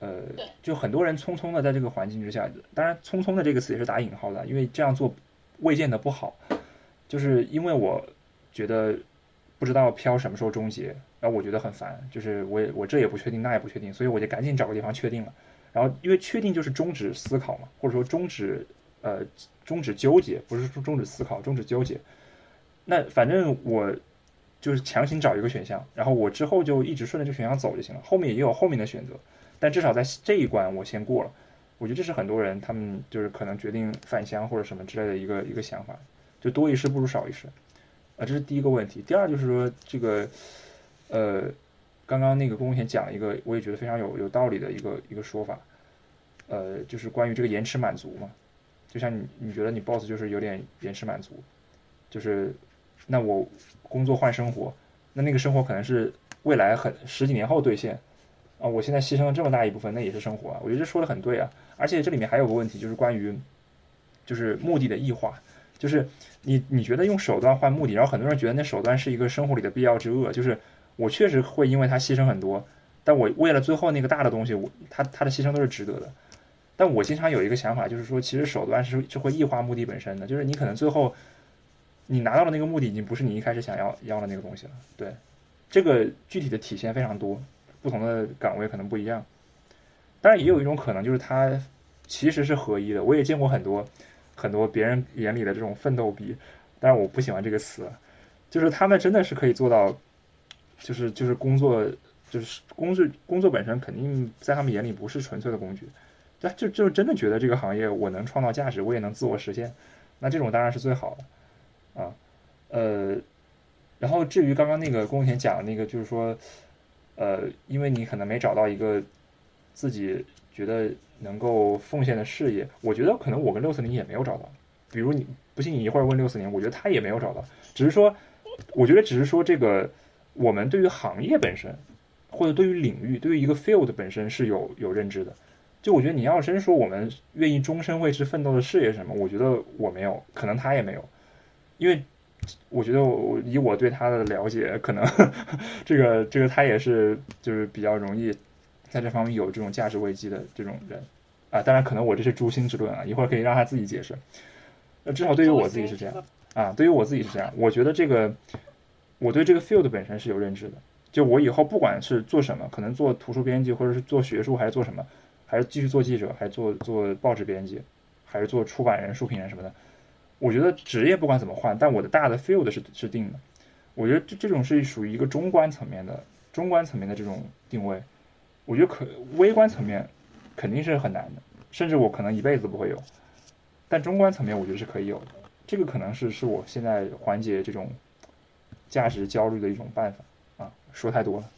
呃，就很多人匆匆的在这个环境之下，当然“匆匆”的这个词也是打引号的，因为这样做未见得不好，就是因为我觉得不知道飘什么时候终结，然后我觉得很烦，就是我也我这也不确定，那也不确定，所以我就赶紧找个地方确定了。然后因为确定就是终止思考嘛，或者说终止呃终止纠结，不是说终止思考，终止纠结。那反正我就是强行找一个选项，然后我之后就一直顺着这个选项走就行了，后面也有后面的选择，但至少在这一关我先过了。我觉得这是很多人他们就是可能决定返乡或者什么之类的一个一个想法，就多一事不如少一事。啊，这是第一个问题。第二就是说这个，呃，刚刚那个公共田讲了一个，我也觉得非常有有道理的一个一个说法，呃，就是关于这个延迟满足嘛。就像你你觉得你 boss 就是有点延迟满足，就是那我工作换生活，那那个生活可能是未来很十几年后兑现啊，我现在牺牲了这么大一部分，那也是生活啊。我觉得这说的很对啊。而且这里面还有个问题，就是关于就是目的的异化，就是你你觉得用手段换目的，然后很多人觉得那手段是一个生活里的必要之恶，就是我确实会因为他牺牲很多，但我为了最后那个大的东西，我他他的牺牲都是值得的。但我经常有一个想法，就是说，其实手段是是会异化目的本身的，就是你可能最后你拿到的那个目的，已经不是你一开始想要要的那个东西了。对，这个具体的体现非常多，不同的岗位可能不一样。当然，也有一种可能，就是它其实是合一的。我也见过很多很多别人眼里的这种奋斗逼，但是我不喜欢这个词，就是他们真的是可以做到，就是就是工作，就是工作工作本身肯定在他们眼里不是纯粹的工具，就就就真的觉得这个行业我能创造价值，我也能自我实现，那这种当然是最好的啊，呃，然后至于刚刚那个宫田讲的那个，就是说，呃，因为你可能没找到一个自己觉得能够奉献的事业，我觉得可能我跟六四零也没有找到。比如你不信，你一会儿问六四零，我觉得他也没有找到。只是说，我觉得只是说这个我们对于行业本身，或者对于领域，对于一个 field 本身是有有认知的。就我觉得你要真说我们愿意终身为之奋斗的事业什么，我觉得我没有，可能他也没有，因为我觉得我以我对他的了解，可能 这个这个他也是就是比较容易在这方面有这种价值危机的这种人啊。当然，可能我这是诛心之论啊，一会儿可以让他自己解释。那至少对于我自己是这样啊，对于我自己是这样，我觉得这个我对这个 field 本身是有认知的。就我以后不管是做什么，可能做图书编辑，或者是做学术，还是做什么，还是继续做记者，还是做做报纸编辑，还是做出版人、书评人什么的。我觉得职业不管怎么换，但我的大的 field 是是定的。我觉得这这种是属于一个中观层面的中观层面的这种定位。我觉得可微观层面肯定是很难的，甚至我可能一辈子不会有。但中观层面我觉得是可以有的。这个可能是是我现在缓解这种价值焦虑的一种办法啊。说太多了，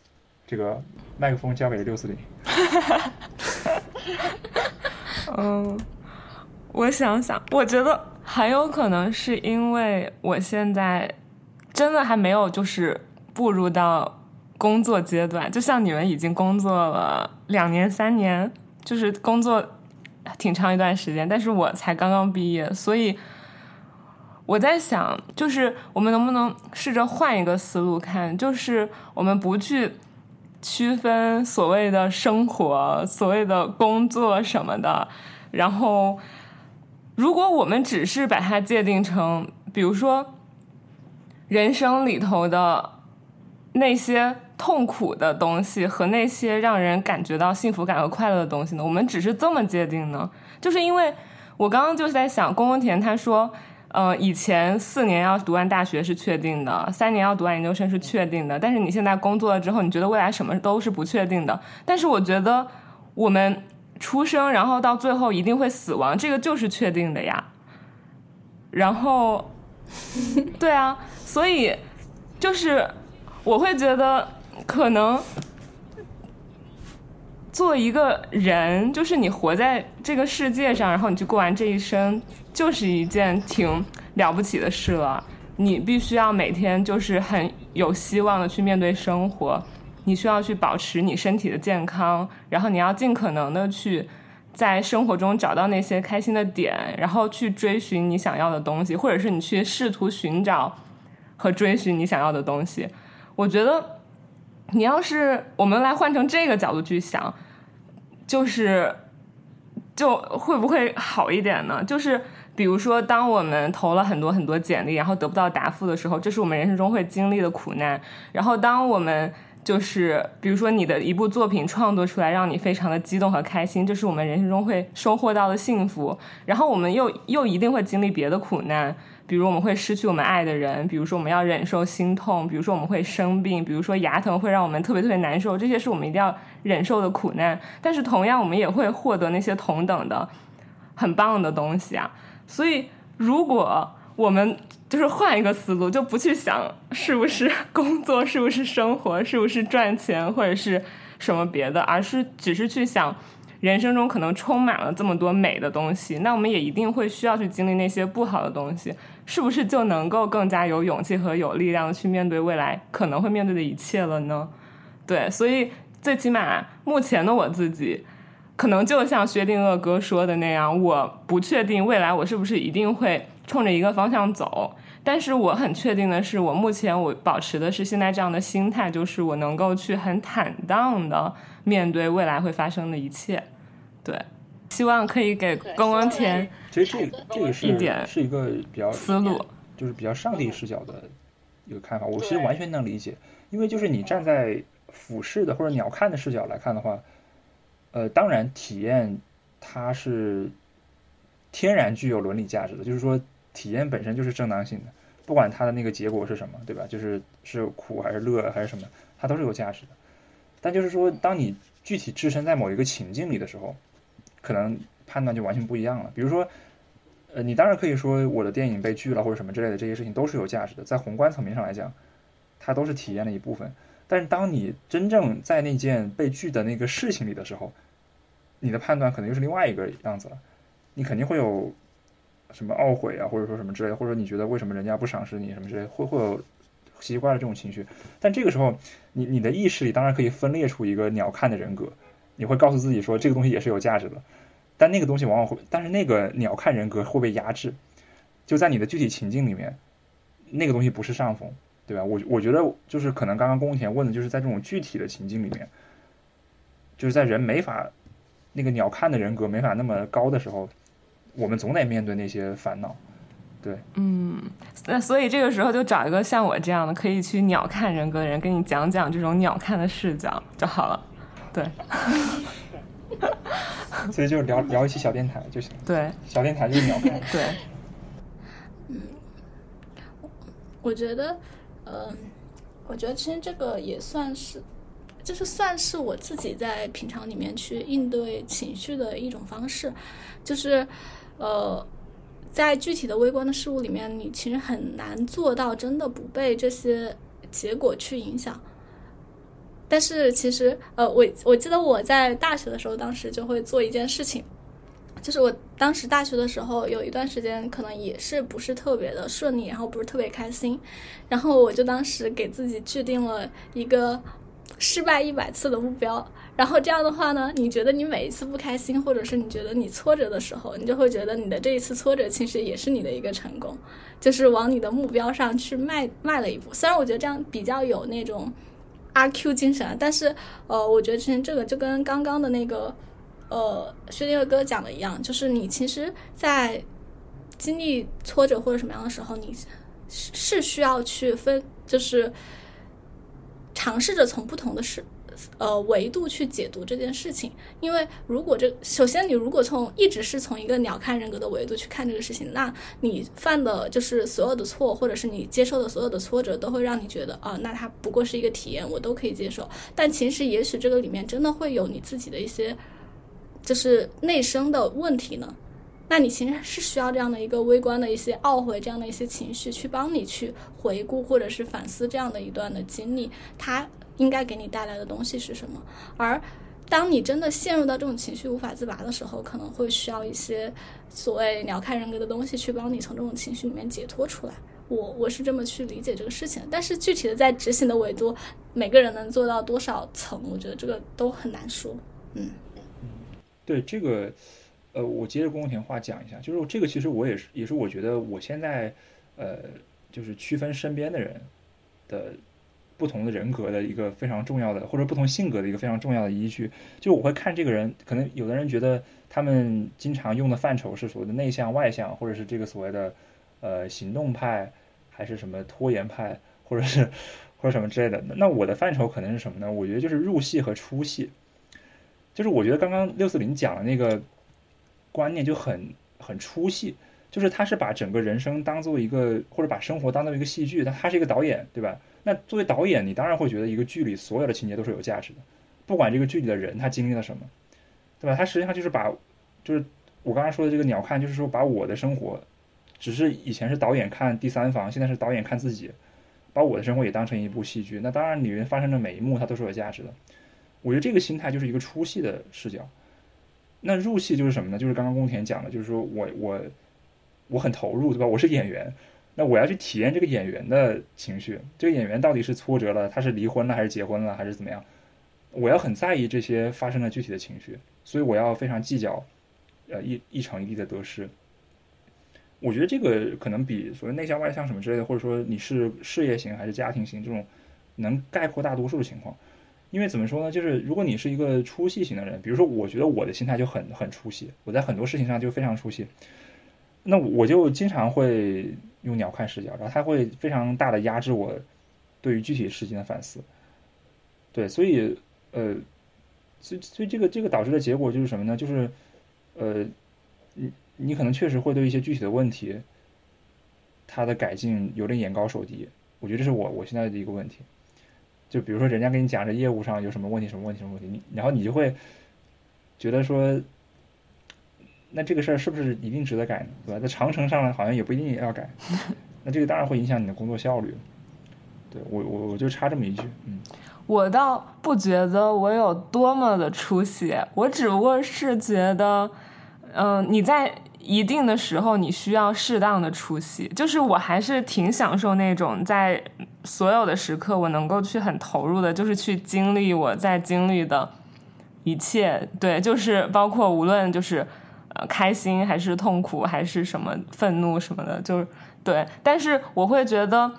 这个麦克风交给了六四零。嗯，我想想，我觉得很有可能是因为我现在真的还没有就是步入到工作阶段，就像你们已经工作了两年、三年，就是工作挺长一段时间，但是我才刚刚毕业，所以我在想，就是我们能不能试着换一个思路看，就是我们不去。区分所谓的生活、所谓的工作什么的，然后，如果我们只是把它界定成，比如说，人生里头的那些痛苦的东西和那些让人感觉到幸福感和快乐的东西呢？我们只是这么界定呢？就是因为我刚刚就在想，宫宫田他说。嗯，以前四年要读完大学是确定的，三年要读完研究生是确定的。但是你现在工作了之后，你觉得未来什么都是不确定的。但是我觉得我们出生，然后到最后一定会死亡，这个就是确定的呀。然后，对啊，所以就是我会觉得可能做一个人，就是你活在这个世界上，然后你去过完这一生。就是一件挺了不起的事了。你必须要每天就是很有希望的去面对生活，你需要去保持你身体的健康，然后你要尽可能的去在生活中找到那些开心的点，然后去追寻你想要的东西，或者是你去试图寻找和追寻你想要的东西。我觉得，你要是我们来换成这个角度去想，就是就会不会好一点呢？就是。比如说，当我们投了很多很多简历，然后得不到答复的时候，这是我们人生中会经历的苦难。然后，当我们就是比如说你的一部作品创作出来，让你非常的激动和开心，这是我们人生中会收获到的幸福。然后，我们又又一定会经历别的苦难，比如我们会失去我们爱的人，比如说我们要忍受心痛，比如说我们会生病，比如说牙疼会让我们特别特别难受，这些是我们一定要忍受的苦难。但是，同样我们也会获得那些同等的很棒的东西啊。所以，如果我们就是换一个思路，就不去想是不是工作，是不是生活，是不是赚钱，或者是什么别的，而是只是去想人生中可能充满了这么多美的东西，那我们也一定会需要去经历那些不好的东西，是不是就能够更加有勇气和有力量去面对未来可能会面对的一切了呢？对，所以最起码目前的我自己。可能就像薛定谔哥说的那样，我不确定未来我是不是一定会冲着一个方向走，但是我很确定的是，我目前我保持的是现在这样的心态，就是我能够去很坦荡的面对未来会发生的一切。对，希望可以给公公田。其实这这个是一点是一个比较思路，就是比较上帝视角的一个看法。我其实完全能理解，因为就是你站在俯视的或者鸟瞰的视角来看的话。呃，当然，体验它是天然具有伦理价值的，就是说，体验本身就是正当性的，不管它的那个结果是什么，对吧？就是是苦还是乐还是什么，它都是有价值的。但就是说，当你具体置身在某一个情境里的时候，可能判断就完全不一样了。比如说，呃，你当然可以说我的电影被拒了或者什么之类的，这些事情都是有价值的，在宏观层面上来讲，它都是体验的一部分。但是当你真正在那件被拒的那个事情里的时候，你的判断可能又是另外一个样子了。你肯定会有什么懊悔啊，或者说什么之类的，或者你觉得为什么人家不赏识你什么之类，会会有奇怪的这种情绪。但这个时候，你你的意识里当然可以分裂出一个鸟瞰的人格，你会告诉自己说这个东西也是有价值的，但那个东西往往会，但是那个鸟看人格会被压制，就在你的具体情境里面，那个东西不是上风，对吧？我我觉得就是可能刚刚宫田问的就是在这种具体的情境里面，就是在人没法那个鸟看的人格没法那么高的时候，我们总得面对那些烦恼。对，嗯，那所以这个时候就找一个像我这样的可以去鸟看人格的人，跟你讲讲这种鸟看的视角就好了。对。所以就聊聊一期小电台就行，对。小电台就是秒开。对，我觉得，嗯、我觉得其实这个也算是，就是算是我自己在平常里面去应对情绪的一种方式，就是，呃，在具体的微观的事物里面，你其实很难做到真的不被这些结果去影响。但是其实，呃，我我记得我在大学的时候，当时就会做一件事情，就是我当时大学的时候有一段时间，可能也是不是特别的顺利，然后不是特别开心，然后我就当时给自己制定了一个失败一百次的目标。然后这样的话呢，你觉得你每一次不开心，或者是你觉得你挫折的时候，你就会觉得你的这一次挫折其实也是你的一个成功，就是往你的目标上去迈迈了一步。虽然我觉得这样比较有那种阿 Q 精神，但是呃，我觉得之前这个就跟刚刚的那个呃薛定谔哥讲的一样，就是你其实，在经历挫折或者什么样的时候，你是是需要去分，就是尝试着从不同的事呃维度去解读这件事情。因为如果这首先你如果从一直是从一个鸟瞰人格的维度去看这个事情，那你犯的就是所有的错，或者是你接受的所有的挫折，都会让你觉得啊、那它不过是一个体验，我都可以接受。但其实也许这个里面真的会有你自己的一些就是内生的问题呢。那你其实是需要这样的一个微观的一些懊悔，这样的一些情绪，去帮你去回顾或者是反思这样的一段的经历，它应该给你带来的东西是什么。而当你真的陷入到这种情绪无法自拔的时候，可能会需要一些所谓鸟瞰人格的东西去帮你从这种情绪里面解脱出来。我我是这么去理解这个事情，但是具体的在执行的维度，每个人能做到多少层，我觉得这个都很难说。嗯对这个，呃，我接着宫田话讲一下，就是这个其实我也是，也是我觉得我现在，呃，就是区分身边的人的不同的人格的一个非常重要的，或者不同性格的一个非常重要的依据。就我会看这个人，可能有的人觉得他们经常用的范畴是所谓的内向、外向，或者是这个所谓的呃行动派，还是什么拖延派，或者是或者什么之类的。那我的范畴可能是什么呢？我觉得就是入戏和出戏。就是我觉得刚刚六四零讲的那个观念就很很出戏，就是他是把整个人生当做一个，或者把生活当做一个戏剧，他他是一个导演，对吧？那作为导演，你当然会觉得一个剧里所有的情节都是有价值的，不管这个剧里的人他经历了什么，对吧？他实际上就是把，就是我刚刚说的这个鸟瞰，就是说把我的生活，只是以前是导演看第三方，现在是导演看自己，把我的生活也当成一部戏剧。那当然，里面发生的每一幕它都是有价值的。我觉得这个心态就是一个出戏的视角。那入戏就是什么呢？就是刚刚宫田讲的，就是说我我我很投入，对吧？我是演员，那我要去体验这个演员的情绪。这个演员到底是挫折了，他是离婚了，还是结婚了，还是怎么样？我要很在意这些发生的具体的情绪，所以我要非常计较，呃一一场一地的得失。我觉得这个可能比所谓内向外向什么之类的，或者说你是事业型还是家庭型这种，能概括大多数的情况。因为怎么说呢，就是如果你是一个出戏型的人，比如说我觉得我的心态就很很出戏，我在很多事情上就非常出戏，那我就经常会用鸟瞰视角，然后它会非常大的压制我对于具体事情的反思。对，所以呃，所以所以这个这个导致的结果就是什么呢？就是呃，你你可能确实会对一些具体的问题，它的改进有点眼高手低。我觉得这是我我现在的一个问题。就比如说人家跟你讲这业务上有什么问题，什么问题，什么问题，你然后你就会觉得说，那这个事儿是不是一定值得改呢？对吧？在长城上呢，好像也不一定要改。那这个当然会影响你的工作效率。对我我我就插这么一句，嗯。我倒不觉得我有多么的出息，我只不过是觉得，嗯、你在一定的时候你需要适当的出息，就是我还是挺享受那种在所有的时刻我能够去很投入的，就是去经历我在经历的一切，对，就是包括无论就是呃开心还是痛苦还是什么愤怒什么的，就是对。但是我会觉得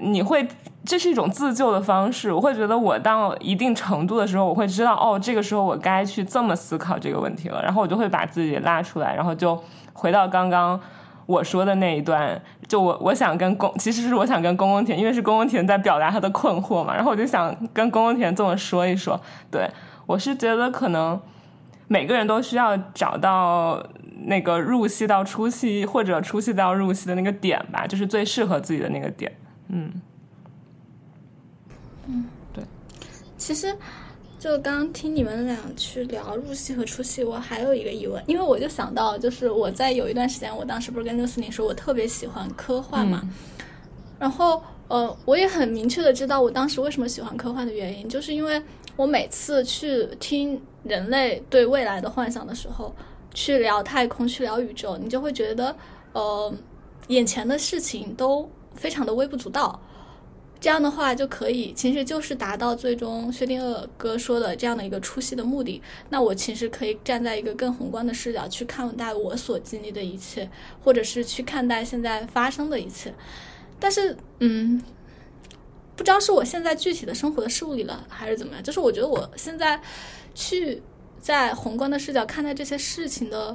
你会这是一种自救的方式，我会觉得我到一定程度的时候，我会知道哦，这个时候我该去这么思考这个问题了，然后我就会把自己拉出来，然后就回到刚刚。我说的那一段，就我我想跟公，其实是我想跟公公田，因为是公公田在表达他的困惑嘛，然后我就想跟公公田这么说一说。对我是觉得可能每个人都需要找到那个入戏到出戏，或者出戏到入戏的那个点吧，就是最适合自己的那个点。嗯，嗯，对。其实，就刚刚听你们俩去聊入戏和出戏，我还有一个疑问，因为我就想到，就是我在有一段时间，我当时不是跟六四零说，我特别喜欢科幻嘛，然后呃，我也很明确的知道我当时为什么喜欢科幻的原因，就是因为我每次去听人类对未来的幻想的时候，去聊太空，去聊宇宙，你就会觉得，呃，眼前的事情都非常的微不足道。这样的话就可以，其实就是达到最终薛定谔哥说的这样的一个出戏的目的。那我其实可以站在一个更宏观的视角去看待我所经历的一切，或者是去看待现在发生的一切。但是，嗯，不知道是我现在具体的生活的事物里了，还是怎么样。就是我觉得我现在去在宏观的视角看待这些事情的，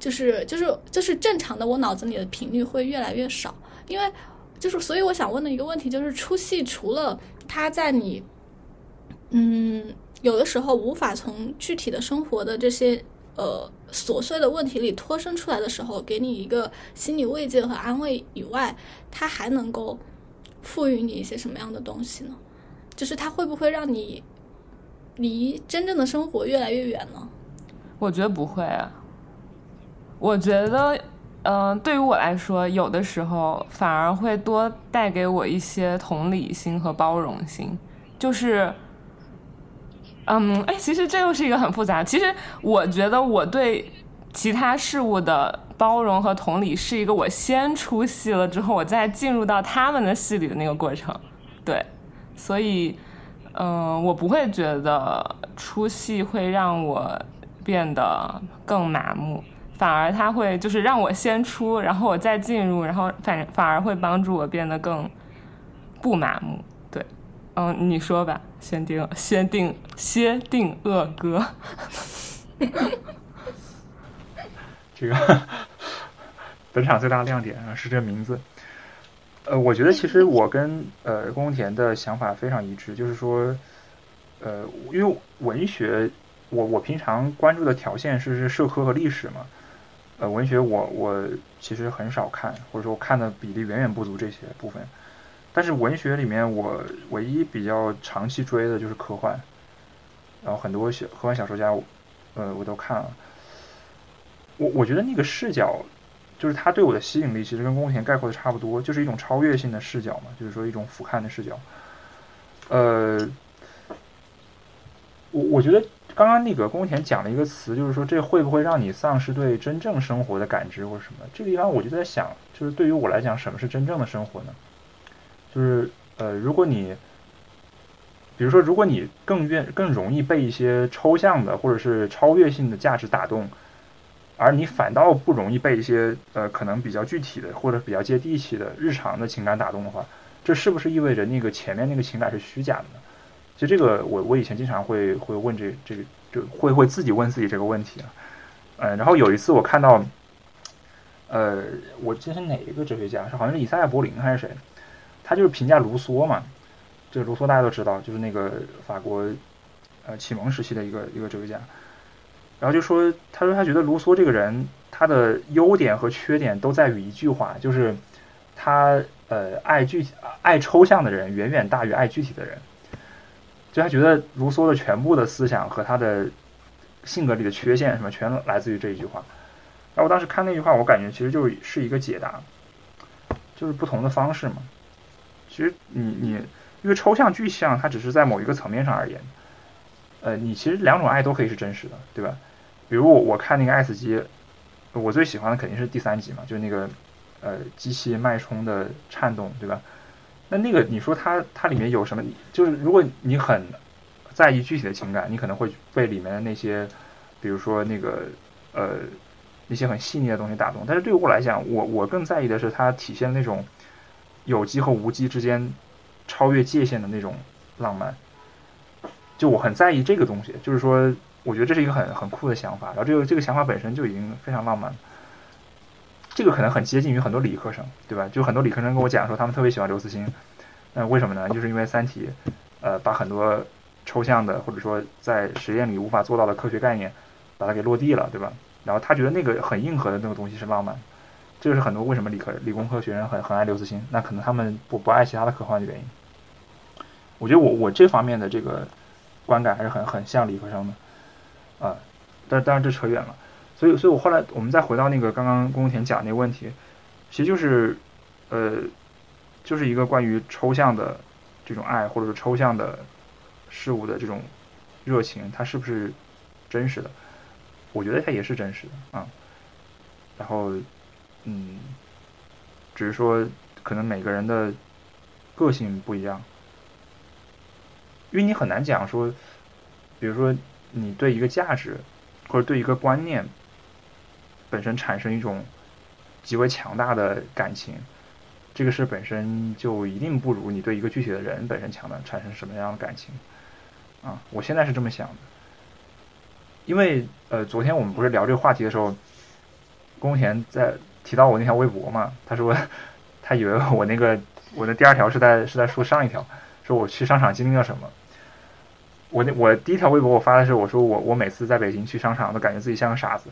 就是就是就是正常的，我脑子里的频率会越来越少，因为。就是，所以我想问的一个问题就是，出戏除了它在你，嗯，有的时候无法从具体的生活的这些呃琐碎的问题里脱身出来的时候，给你一个心理慰藉和安慰以外，它还能够赋予你一些什么样的东西呢？就是它会不会让你离真正的生活越来越远呢？我觉得不会啊，我觉得。嗯，对于我来说，有的时候反而会多带给我一些同理心和包容心。就是，嗯，哎，其实这又是一个很复杂。其实我觉得我对其他事物的包容和同理，是一个我先出戏了之后，我再进入到他们的戏里的那个过程。对，所以，嗯，我不会觉得出戏会让我变得更麻木。反而他会就是让我先出，然后我再进入，然后反反而会帮助我变得更不麻木。对，嗯，你说吧，先定先定先定恶哥。这个本场最大亮点啊是这名字。呃，我觉得其实我跟呃宫田的想法非常一致，就是说，呃，因为文学，我我平常关注的条线是是社科和历史嘛。呃，文学我我其实很少看，或者说我看的比例远远不足这些部分。但是文学里面我唯一比较长期追的就是科幻，然后很多小科幻小说家，呃，我都看了。我我觉得那个视角，就是他对我的吸引力，其实跟宫田概括的差不多，就是一种超越性的视角嘛，就是说一种俯瞰的视角。呃，我我觉得。刚刚那个宫田讲了一个词，就是说这会不会让你丧失对真正生活的感知或者什么？这个地方我就在想，就是对于我来讲，什么是真正的生活呢？就是呃，如果你，比如说，如果你更愿更容易被一些抽象的或者是超越性的价值打动，而你反倒不容易被一些呃可能比较具体的或者比较接地气的日常的情感打动的话，这是不是意味着那个前面那个情感是虚假的呢？其实这个我我以前经常会会问这这个就会会自己问自己这个问题啊，嗯，然后有一次我看到，呃，我记得是哪一个哲学家是好像是以赛亚柏林还是谁，他就是评价卢梭嘛，这个卢梭大家都知道，就是那个法国呃启蒙时期的一个一个哲学家，然后就说他说他觉得卢梭这个人他的优点和缺点都在于一句话，就是他呃爱具爱抽象的人远远大于爱具体的人。就他觉得卢梭的全部的思想和他的性格里的缺陷什么，全来自于这一句话。然后我当时看那句话，我感觉其实就是一个解答，就是不同的方式嘛。其实你你因为抽象具象，它只是在某一个层面上而言。呃，你其实两种爱都可以是真实的，对吧？比如我我看那个《爱死机》，我最喜欢的肯定是第三集嘛，就是那个呃机器脉冲的颤动，对吧？那那个，你说它它里面有什么？就是如果你很在意具体的情感，你可能会被里面的那些，比如说那个呃一些很细腻的东西打动。但是对于我来讲，我我更在意的是它体现那种有机和无机之间超越界限的那种浪漫。就我很在意这个东西，就是说，我觉得这是一个很很酷的想法，然后这个这个想法本身就已经非常浪漫。这个可能很接近于很多理科生，对吧？就很多理科生跟我讲说，他们特别喜欢刘慈欣，那为什么呢？就是因为《三体》，呃，把很多抽象的或者说在实验里无法做到的科学概念，把它给落地了，对吧？然后他觉得那个很硬核的那个东西是浪漫，这就是很多为什么理科理工科学生很很爱刘慈欣，那可能他们不不爱其他的科幻的原因。我觉得我我这方面的这个观感还是很很像理科生的，啊，但当然这扯远了。所以，所以我后来我们再回到那个刚刚宫田讲那个问题，其实就是，呃，就是一个关于抽象的这种爱，或者说抽象的事物的这种热情，它是不是真实的？我觉得它也是真实的啊。然后，嗯，只是说可能每个人的个性不一样，因为你很难讲说，比如说你对一个价值或者对一个观念。本身产生一种极为强大的感情，这个事本身就一定不如你对一个具体的人本身强的产生什么样的感情啊！我现在是这么想的，因为呃，昨天我们不是聊这个话题的时候，宫田在提到我那条微博嘛，他说他以为我那个我的第二条是在是在说上一条，说我去商场经历了什么。我那我第一条微博我发的是我说我我每次在北京去商场都感觉自己像个傻子。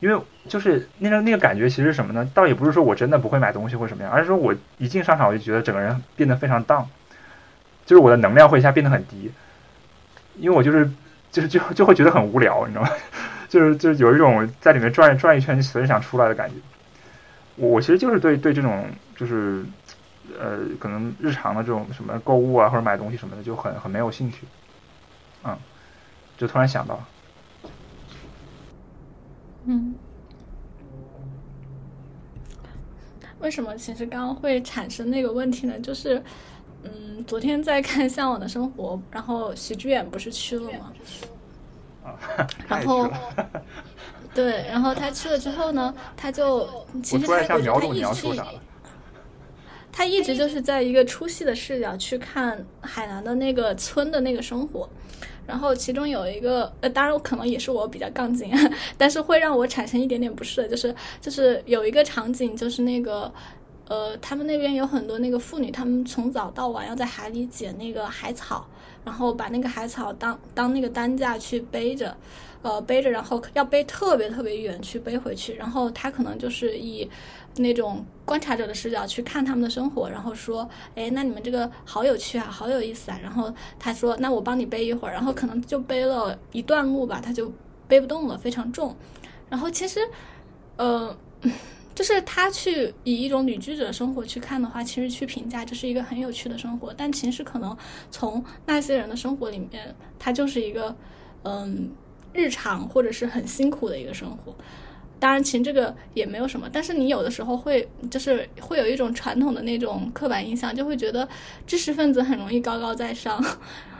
因为就是那个那个感觉，其实什么呢？倒也不是说我真的不会买东西或什么样，而是说我一进商场我就觉得整个人变得非常荡，就是我的能量会一下变得很低，因为我就是就是就就会觉得很无聊，你知道吗？就是就是有一种在里面转转一圈就随时想出来的感觉。我我其实就是对对这种就是呃可能日常的这种什么购物啊或者买东西什么的就很很没有兴趣，嗯，就突然想到。嗯，为什么其实刚刚会产生那个问题呢？就是，嗯，昨天在看《向往的生活》，然后徐志远不是去了吗？啊，然 后，对，然后他去了之后呢，他就其实他一直是，他一直就是在一个出戏的视角去看海南的那个村的那个生活。然后其中有一个，呃，当然可能也是我比较杠精，但是会让我产生一点点不适的，就是就是有一个场景，就是那个，呃，他们那边有很多那个妇女，他们从早到晚要在海里捡那个海草，然后把那个海草当当那个担架去背着，呃，背着，然后要背特别特别远去背回去，然后他可能就是以。那种观察者的视角去看他们的生活，然后说：“哎，那你们这个好有趣啊，好有意思啊。”然后他说：“那我帮你背一会儿。”然后可能就背了一段路吧，他就背不动了，非常重。然后其实，呃，就是他去以一种旅居者生活去看的话，其实去评价这是一个很有趣的生活。但其实可能从那些人的生活里面，他就是一个嗯日常或者是很辛苦的一个生活。当然，其实这个也没有什么，但是你有的时候会，就是会有一种传统的那种刻板印象，就会觉得知识分子很容易高高在上，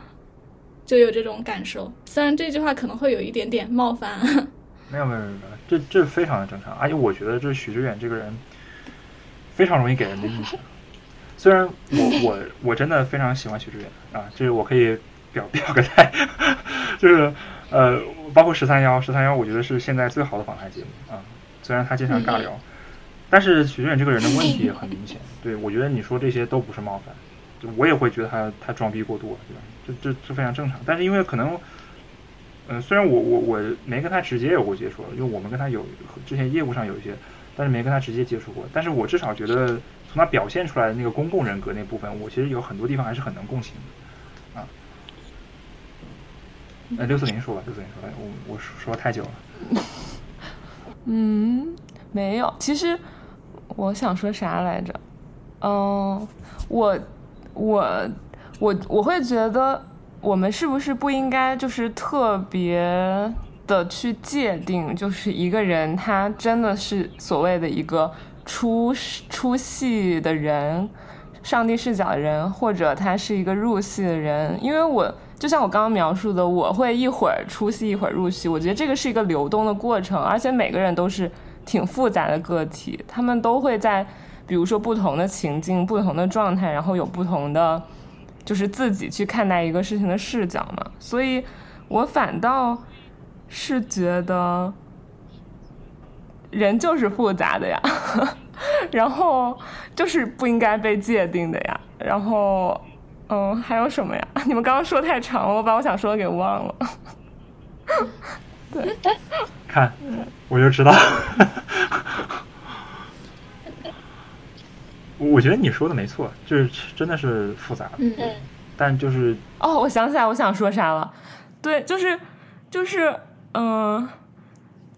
就有这种感受。虽然这句话可能会有一点点冒犯。没有没有没有，这这非常的正常。而且我觉得这许知远这个人非常容易给人的印象。虽然我我我真的非常喜欢许知远啊，这是我可以表 表个态，就是呃。包括十三幺，十三幺，我觉得是现在最好的访谈节目啊。虽然他经常尬聊，但是许知远这个人的问题也很明显。对我觉得你说这些都不是冒犯，就我也会觉得他他装逼过度，对吧？这这这非常正常。但是因为可能，嗯，虽然我我我没跟他直接有过接触，因为我们跟他有之前业务上有一些，但是没跟他直接接触过。但是我至少觉得从他表现出来的那个公共人格那部分，我其实有很多地方还是很能共情的。呃，六四零说吧，六四零说吧，我我说太久了。嗯，没有，其实我想说啥来着？嗯，我我我我会觉得，我们是不是不应该就是特别的去界定，就是一个人他真的是所谓的一个出出戏的人，上帝视角的人，或者他是一个入戏的人，因为我就像我刚刚描述的，我会一会儿出戏，一会儿入戏，我觉得这个是一个流动的过程，而且每个人都是挺复杂的个体，他们都会在比如说不同的情境、不同的状态，然后有不同的就是自己去看待一个事情的视角嘛，所以我反倒是觉得人就是复杂的呀。然后就是不应该被界定的呀。然后，嗯，还有什么呀？你们刚刚说太长了，我把我想说的给忘了。对，看，我就知道。我我觉得你说的没错，就是真的是复杂的，嗯但就是哦，我想起来我想说啥了。对，就是就是嗯。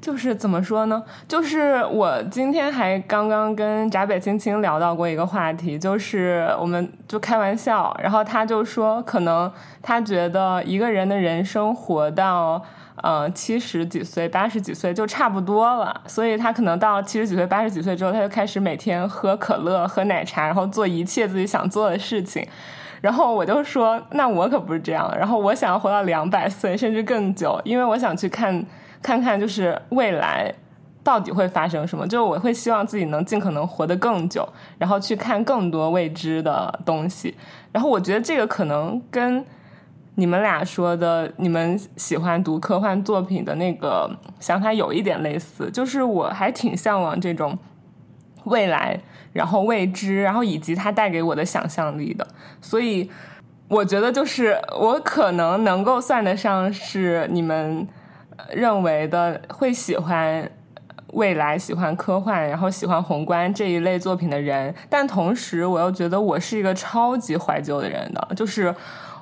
就是怎么说呢？就是我今天还刚刚跟闸北青青聊到过一个话题，就是我们就开玩笑，然后他就说，可能他觉得一个人的人生活到呃七十几岁、八十几岁就差不多了，所以他可能到七十几岁、八十几岁之后，他就开始每天喝可乐、喝奶茶，然后做一切自己想做的事情。然后我就说，那我可不是这样，然后我想要活到两百岁甚至更久，因为我想去看。看看就是未来到底会发生什么，就我会希望自己能尽可能活得更久，然后去看更多未知的东西。然后我觉得这个可能跟你们俩说的你们喜欢读科幻作品的那个想法有一点类似，就是我还挺向往这种未来，然后未知，然后以及它带给我的想象力的。所以我觉得就是我可能能够算得上是你们。认为的会喜欢未来、喜欢科幻，然后喜欢宏观这一类作品的人，但同时我又觉得我是一个超级怀旧的人的，就是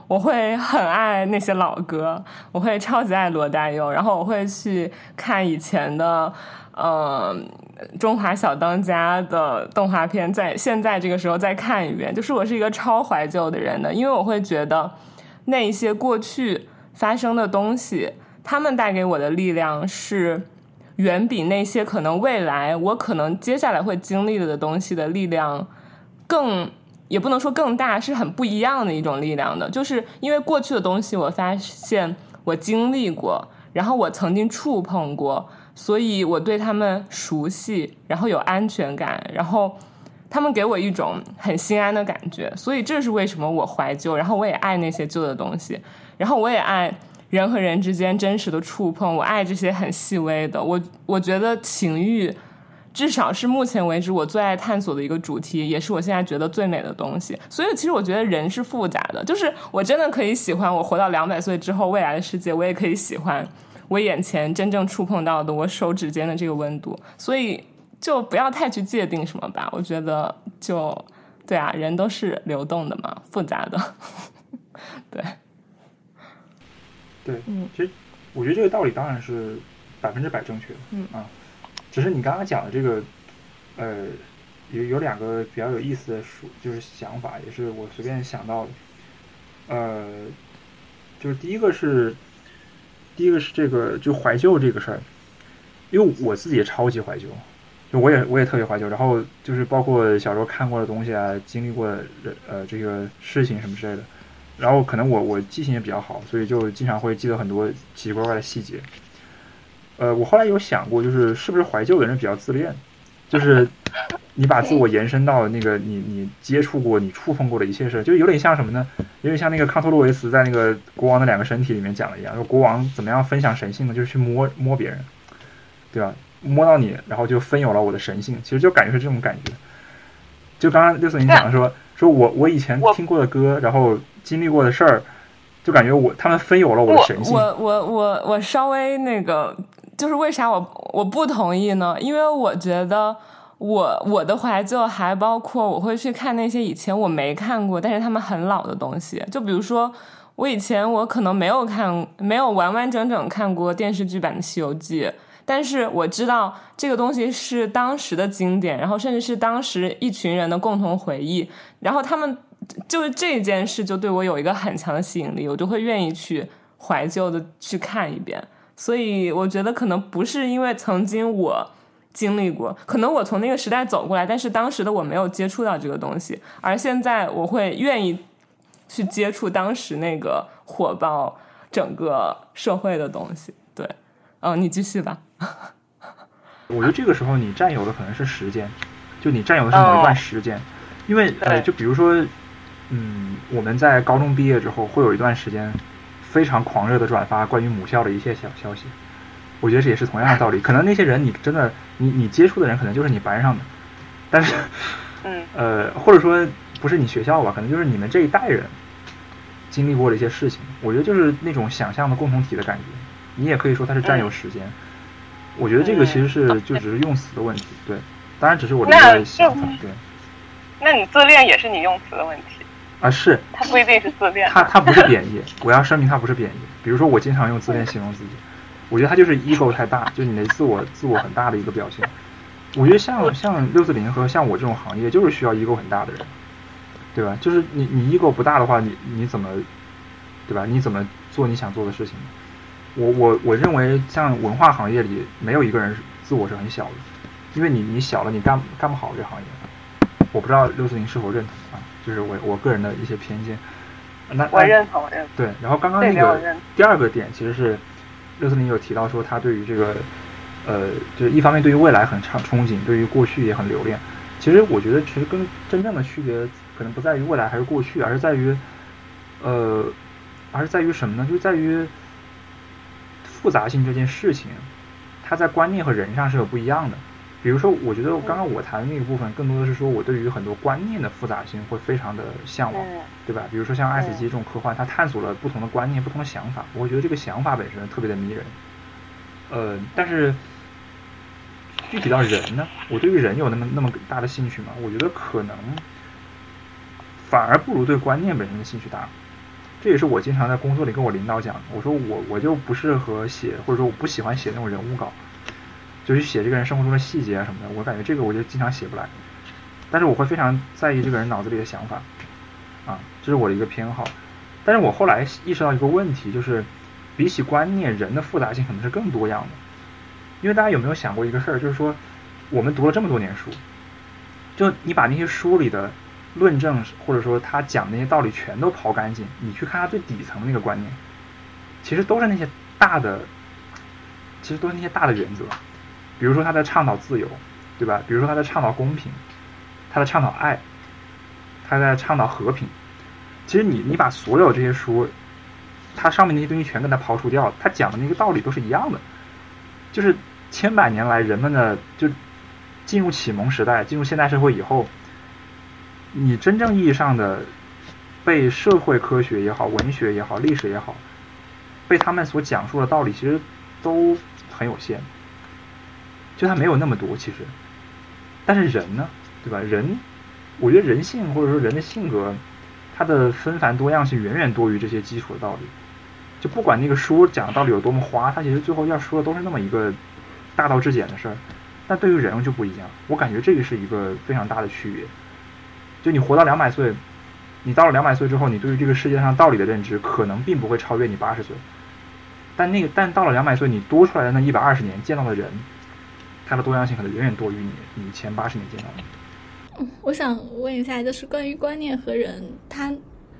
我会很爱那些老歌，我会超级爱罗大佑，然后我会去看以前的呃《中华小当家》的动画片，在现在这个时候再看一遍，就是我是一个超怀旧的人的，因为我会觉得那一些过去发生的东西。他们带给我的力量是远比那些可能未来我可能接下来会经历的东西的力量更，也不能说更大，是很不一样的一种力量的。就是因为过去的东西，我发现我经历过，然后我曾经触碰过，所以我对他们熟悉，然后有安全感，然后他们给我一种很心安的感觉。所以这是为什么我怀旧，然后我也爱那些旧的东西，然后我也爱。人和人之间真实的触碰，我爱这些很细微的。我我觉得情欲，至少是目前为止我最爱探索的一个主题，也是我现在觉得最美的东西。所以，其实我觉得人是复杂的，就是我真的可以喜欢我活到两百岁之后未来的世界，我也可以喜欢我眼前真正触碰到的我手指间的这个温度。所以，就不要太去界定什么吧。我觉得，就对啊，人都是流动的嘛，复杂的，对。对，嗯其实我觉得这个道理当然是百分之百正确的，嗯啊，只是你刚刚讲的这个，呃，有有两个比较有意思的说，就是想法，也是我随便想到的，呃，就是第一个是，第一个是这个就怀旧这个事儿，因为我自己也超级怀旧，就我也我也特别怀旧，然后就是包括小时候看过的东西啊，经历过呃这个事情什么之类的。然后可能我我记性也比较好，所以就经常会记得很多奇奇怪怪的细节。呃，我后来有想过，就是是不是怀旧的人比较自恋，就是你把自我延伸到那个你你接触过、你触碰过的一切事，就有点像什么呢？有点像那个康托洛维茨在那个《国王的两个身体》里面讲的一样，说国王怎么样分享神性呢？就是去摸摸别人，对吧？摸到你，然后就分有了我的神性，其实就感觉是这种感觉。就刚刚六四你讲说，说我我以前听过的歌，然后。经历过的事儿，就感觉我他们分有了我的神性。我我我我稍微那个，就是为啥我我不同意呢？因为我觉得我我的怀旧还包括我会去看那些以前我没看过，但是他们很老的东西。就比如说，我以前我可能没有看，没有完完整整看过电视剧版的《西游记》，但是我知道这个东西是当时的经典，然后甚至是当时一群人的共同回忆，然后他们。就是这件事就对我有一个很强的吸引力，我就会愿意去怀旧的去看一遍。所以我觉得可能不是因为曾经我经历过。可能我从那个时代走过来，但是当时的我没有接触到这个东西，而现在我会愿意去接触当时那个火爆整个社会的东西。对，嗯，你继续吧。我觉得这个时候你占有的可能是时间，就你占有的是某一段时间，因为呃，就比如说，嗯，我们在高中毕业之后会有一段时间非常狂热的转发关于母校的一切小消息，我觉得这也是同样的道理。可能那些人你真的你你接触的人可能就是你班上的，但是嗯呃，或者说不是你学校吧，可能就是你们这一代人经历过的一些事情。我觉得就是那种想象的共同体的感觉。你也可以说它是占有时间。我觉得这个其实是就只是用词的问题，对，当然只是我的一那个想法，对那你自恋也是你用词的问题，啊是它不一定是自恋。它它不是贬义，我要声明它不是贬义。比如说我经常用自恋形容自己，我觉得它就是 ego 太大，就是你的自我自我很大的一个表现。我觉得像像六四零和像我这种行业，就是需要 ego 很大的人，对吧？就是你你 ego 不大的话，你你怎么，对吧？你怎么做你想做的事情？我我我认为像文化行业里没有一个人是自我是很小的，因为你你小了，你干干不好这行业。我不知道六四零是否认同啊，就是我我个人的一些偏见。那我认同，我认同。对，然后刚刚那个第二个点其实是六四零有提到说他对于这个呃，就是一方面对于未来很畅憧憬，对于过去也很留恋。其实我觉得其实跟真正的区别可能不在于未来还是过去，而是在于呃，而是在于什么呢？就在于复杂性这件事情，它在观念和人上是有不一样的。比如说，我觉得刚刚我谈的那个部分，更多的是说我对于很多观念的复杂性会非常的向往。嗯对吧？比如说像《爱死机》这种科幻，它探索了不同的观念、不同的想法，我会觉得这个想法本身特别的迷人。呃，但是具体到人呢，我对于人有那么那么大的兴趣吗？我觉得可能反而不如对观念本身的兴趣大。这也是我经常在工作里跟我领导讲的，我说我我就不适合写，或者说我不喜欢写那种人物稿，就去写这个人生活中的细节啊什么的，我感觉这个我就经常写不来。但是我会非常在意这个人脑子里的想法，啊，这是我的一个偏好。但是我后来意识到一个问题，就是比起观念，人的复杂性可能是更多样的。因为大家有没有想过一个事儿，就是说我们读了这么多年书，就你把那些书里的论证，或者说他讲那些道理全都刨干净，你去看他最底层的那个观念，其实都是那些大的，其实都是那些大的原则。比如说他在倡导自由，对吧？比如说他在倡导公平，他在倡导爱，他在倡导和平。其实你你把所有这些书，它上面那些东西全给它刨除掉，它讲的那个道理都是一样的，就是千百年来人们的就进入启蒙时代，进入现代社会以后，你真正意义上的被社会科学也好、文学也好、历史也好，被他们所讲述的道理，其实都很有限，就它没有那么多其实。但是人呢，对吧？人，我觉得人性或者说人的性格，它的纷繁多样性远远多于这些基础的道理。就不管那个书讲的道理有多么花，它其实最后要说的都是那么一个大道至简的事儿。但对于人就不一样，我感觉这个是一个非常大的区别。就你活到两百岁，你到了两百岁之后，你对于这个世界上道理的认知可能并不会超越你八十岁。但那个，但到了两百岁，你多出来的那一百二十年见到的人，它的多样性可能远远多于你你前八十年见到的。我想问一下，就是关于观念和人，它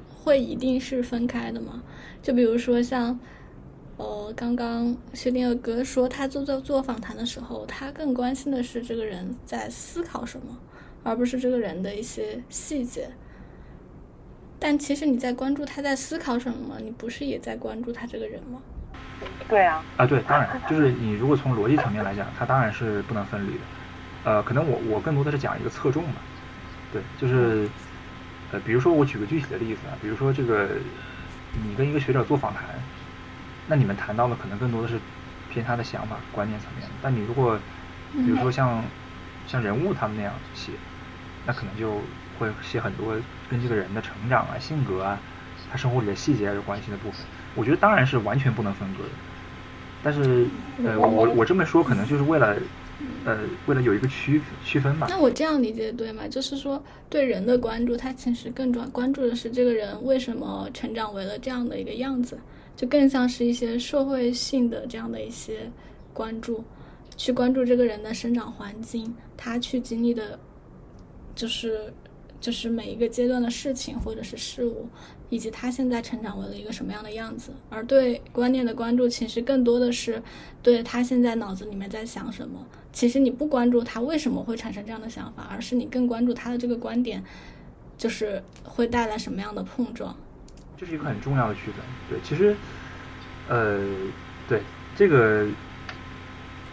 会一定是分开的吗？就比如说像，呃，刚刚薛定谔哥说他做做做访谈的时候，他更关心的是这个人在思考什么，而不是这个人的一些细节。但其实你在关注他在思考什么吗？你不是也在关注他这个人吗？对啊，啊，对，当然，就是你如果从逻辑层面来讲，它当然是不能分离的。呃，可能我我更多的是讲一个侧重吧，对，就是呃，比如说我举个具体的例子啊，比如说这个你跟一个学者做访谈，那你们谈到的可能更多的是偏他的想法、观念层面的。但你如果比如说像像人物他们那样写，那可能就会写很多跟这个人的成长啊、性格啊、他生活里的细节有关系的部分。我觉得当然是完全不能分割的。但是，呃，我我我这么说可能就是为了，呃，为了有一个区区分吧。那我这样理解对吗？就是说，对人的关注，他其实更专关注的是这个人为什么成长为了这样的一个样子，就更像是一些社会性的这样的一些关注。去关注这个人的生长环境，他去经历的，就是就是每一个阶段的事情或者是事物，以及他现在成长为了一个什么样的样子。而对观念的关注，其实更多的是对他现在脑子里面在想什么。其实你不关注他为什么会产生这样的想法，而是你更关注他的这个观点，就是会带来什么样的碰撞。这是一个很重要的区分。对，其实，呃，对这个，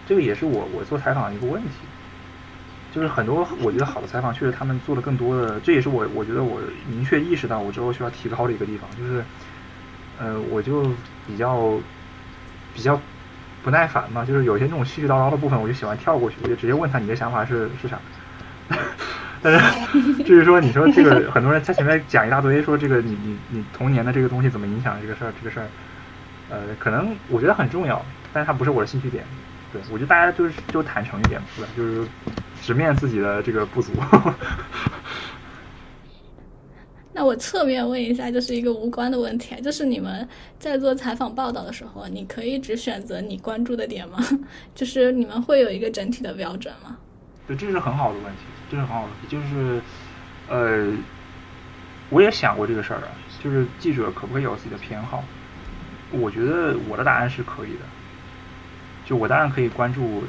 这个也是我我做采访的一个问题，就是很多我觉得好的采访，确实他们做了更多的，这也是我我觉得我明确意识到我之后需要提高的一个地方，就是，呃，我就比较比较不耐烦嘛，就是有些那种絮絮叨叨的部分，我就喜欢跳过去，我就直接问他你的想法是是啥。但是至于说你说这个很多人在前面讲一大堆，说这个你你你童年的这个东西怎么影响这个事儿这个事儿，呃，可能我觉得很重要，但是它不是我的兴趣点。对我觉得大家就是就坦诚一点，对吧？就是直面自己的这个不足。那我侧面问一下，就是一个无关的问题，就是你们在做采访报道的时候，你可以只选择你关注的点吗？就是你们会有一个整体的标准吗？对，这是很好的问题，这是很好的问题。就是，呃，我也想过这个事儿啊，就是记者可不可以有自己的偏好？我觉得我的答案是可以的。就我当然可以关注，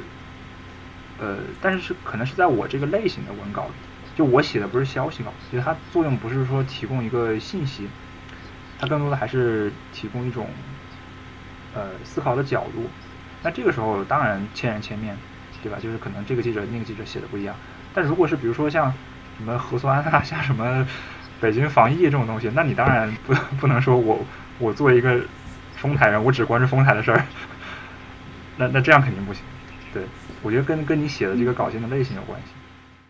呃，但是是可能是在我这个类型的文稿里，就我写的不是消息稿，其实它作用不是说提供一个信息，它更多的还是提供一种，呃，思考的角度。那这个时候当然千人千面。对吧？就是可能这个记者那个记者写的不一样，但如果是比如说像什么核酸啊，像什么北京防疫这种东西，那你当然不不能说我我作为一个丰台人，我只关注丰台的事儿，那那这样肯定不行。对，我觉得跟跟你写的这个稿件的类型有关系。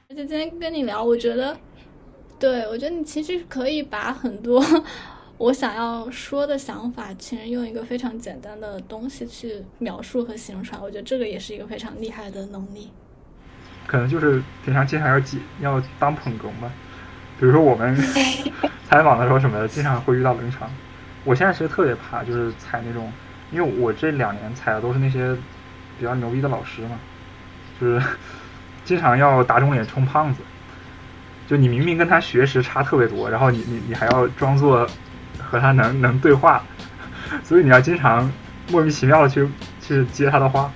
而且今天跟你聊，我觉得，对我觉得你其实可以把很多。我想要说的想法，其实用一个非常简单的东西去描述和形容出来，我觉得这个也是一个非常厉害的能力。可能就是平常经常要记要当捧哏吧，比如说我们 采访的时候什么的，经常会遇到冷场。我现在其实特别怕，就是采那种，因为我这两年采的都是那些比较牛逼的老师嘛，就是经常要打肿脸充胖子。就你明明跟他学识差特别多，然后你你你还要装作。和他能能对话，所以你要经常莫名其妙的去去接他的话，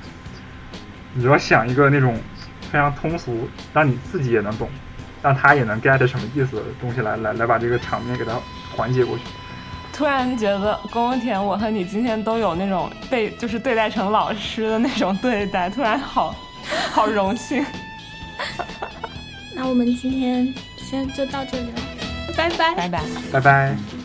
你要想一个那种非常通俗，让你自己也能懂，让他也能 get 什么意思的东西来来来把这个场面给他缓解过去。突然觉得宫田，我和你今天都有那种被就是对待成老师的那种对待，突然好 好荣幸。那我们今天先就到这里了，拜拜拜拜拜拜。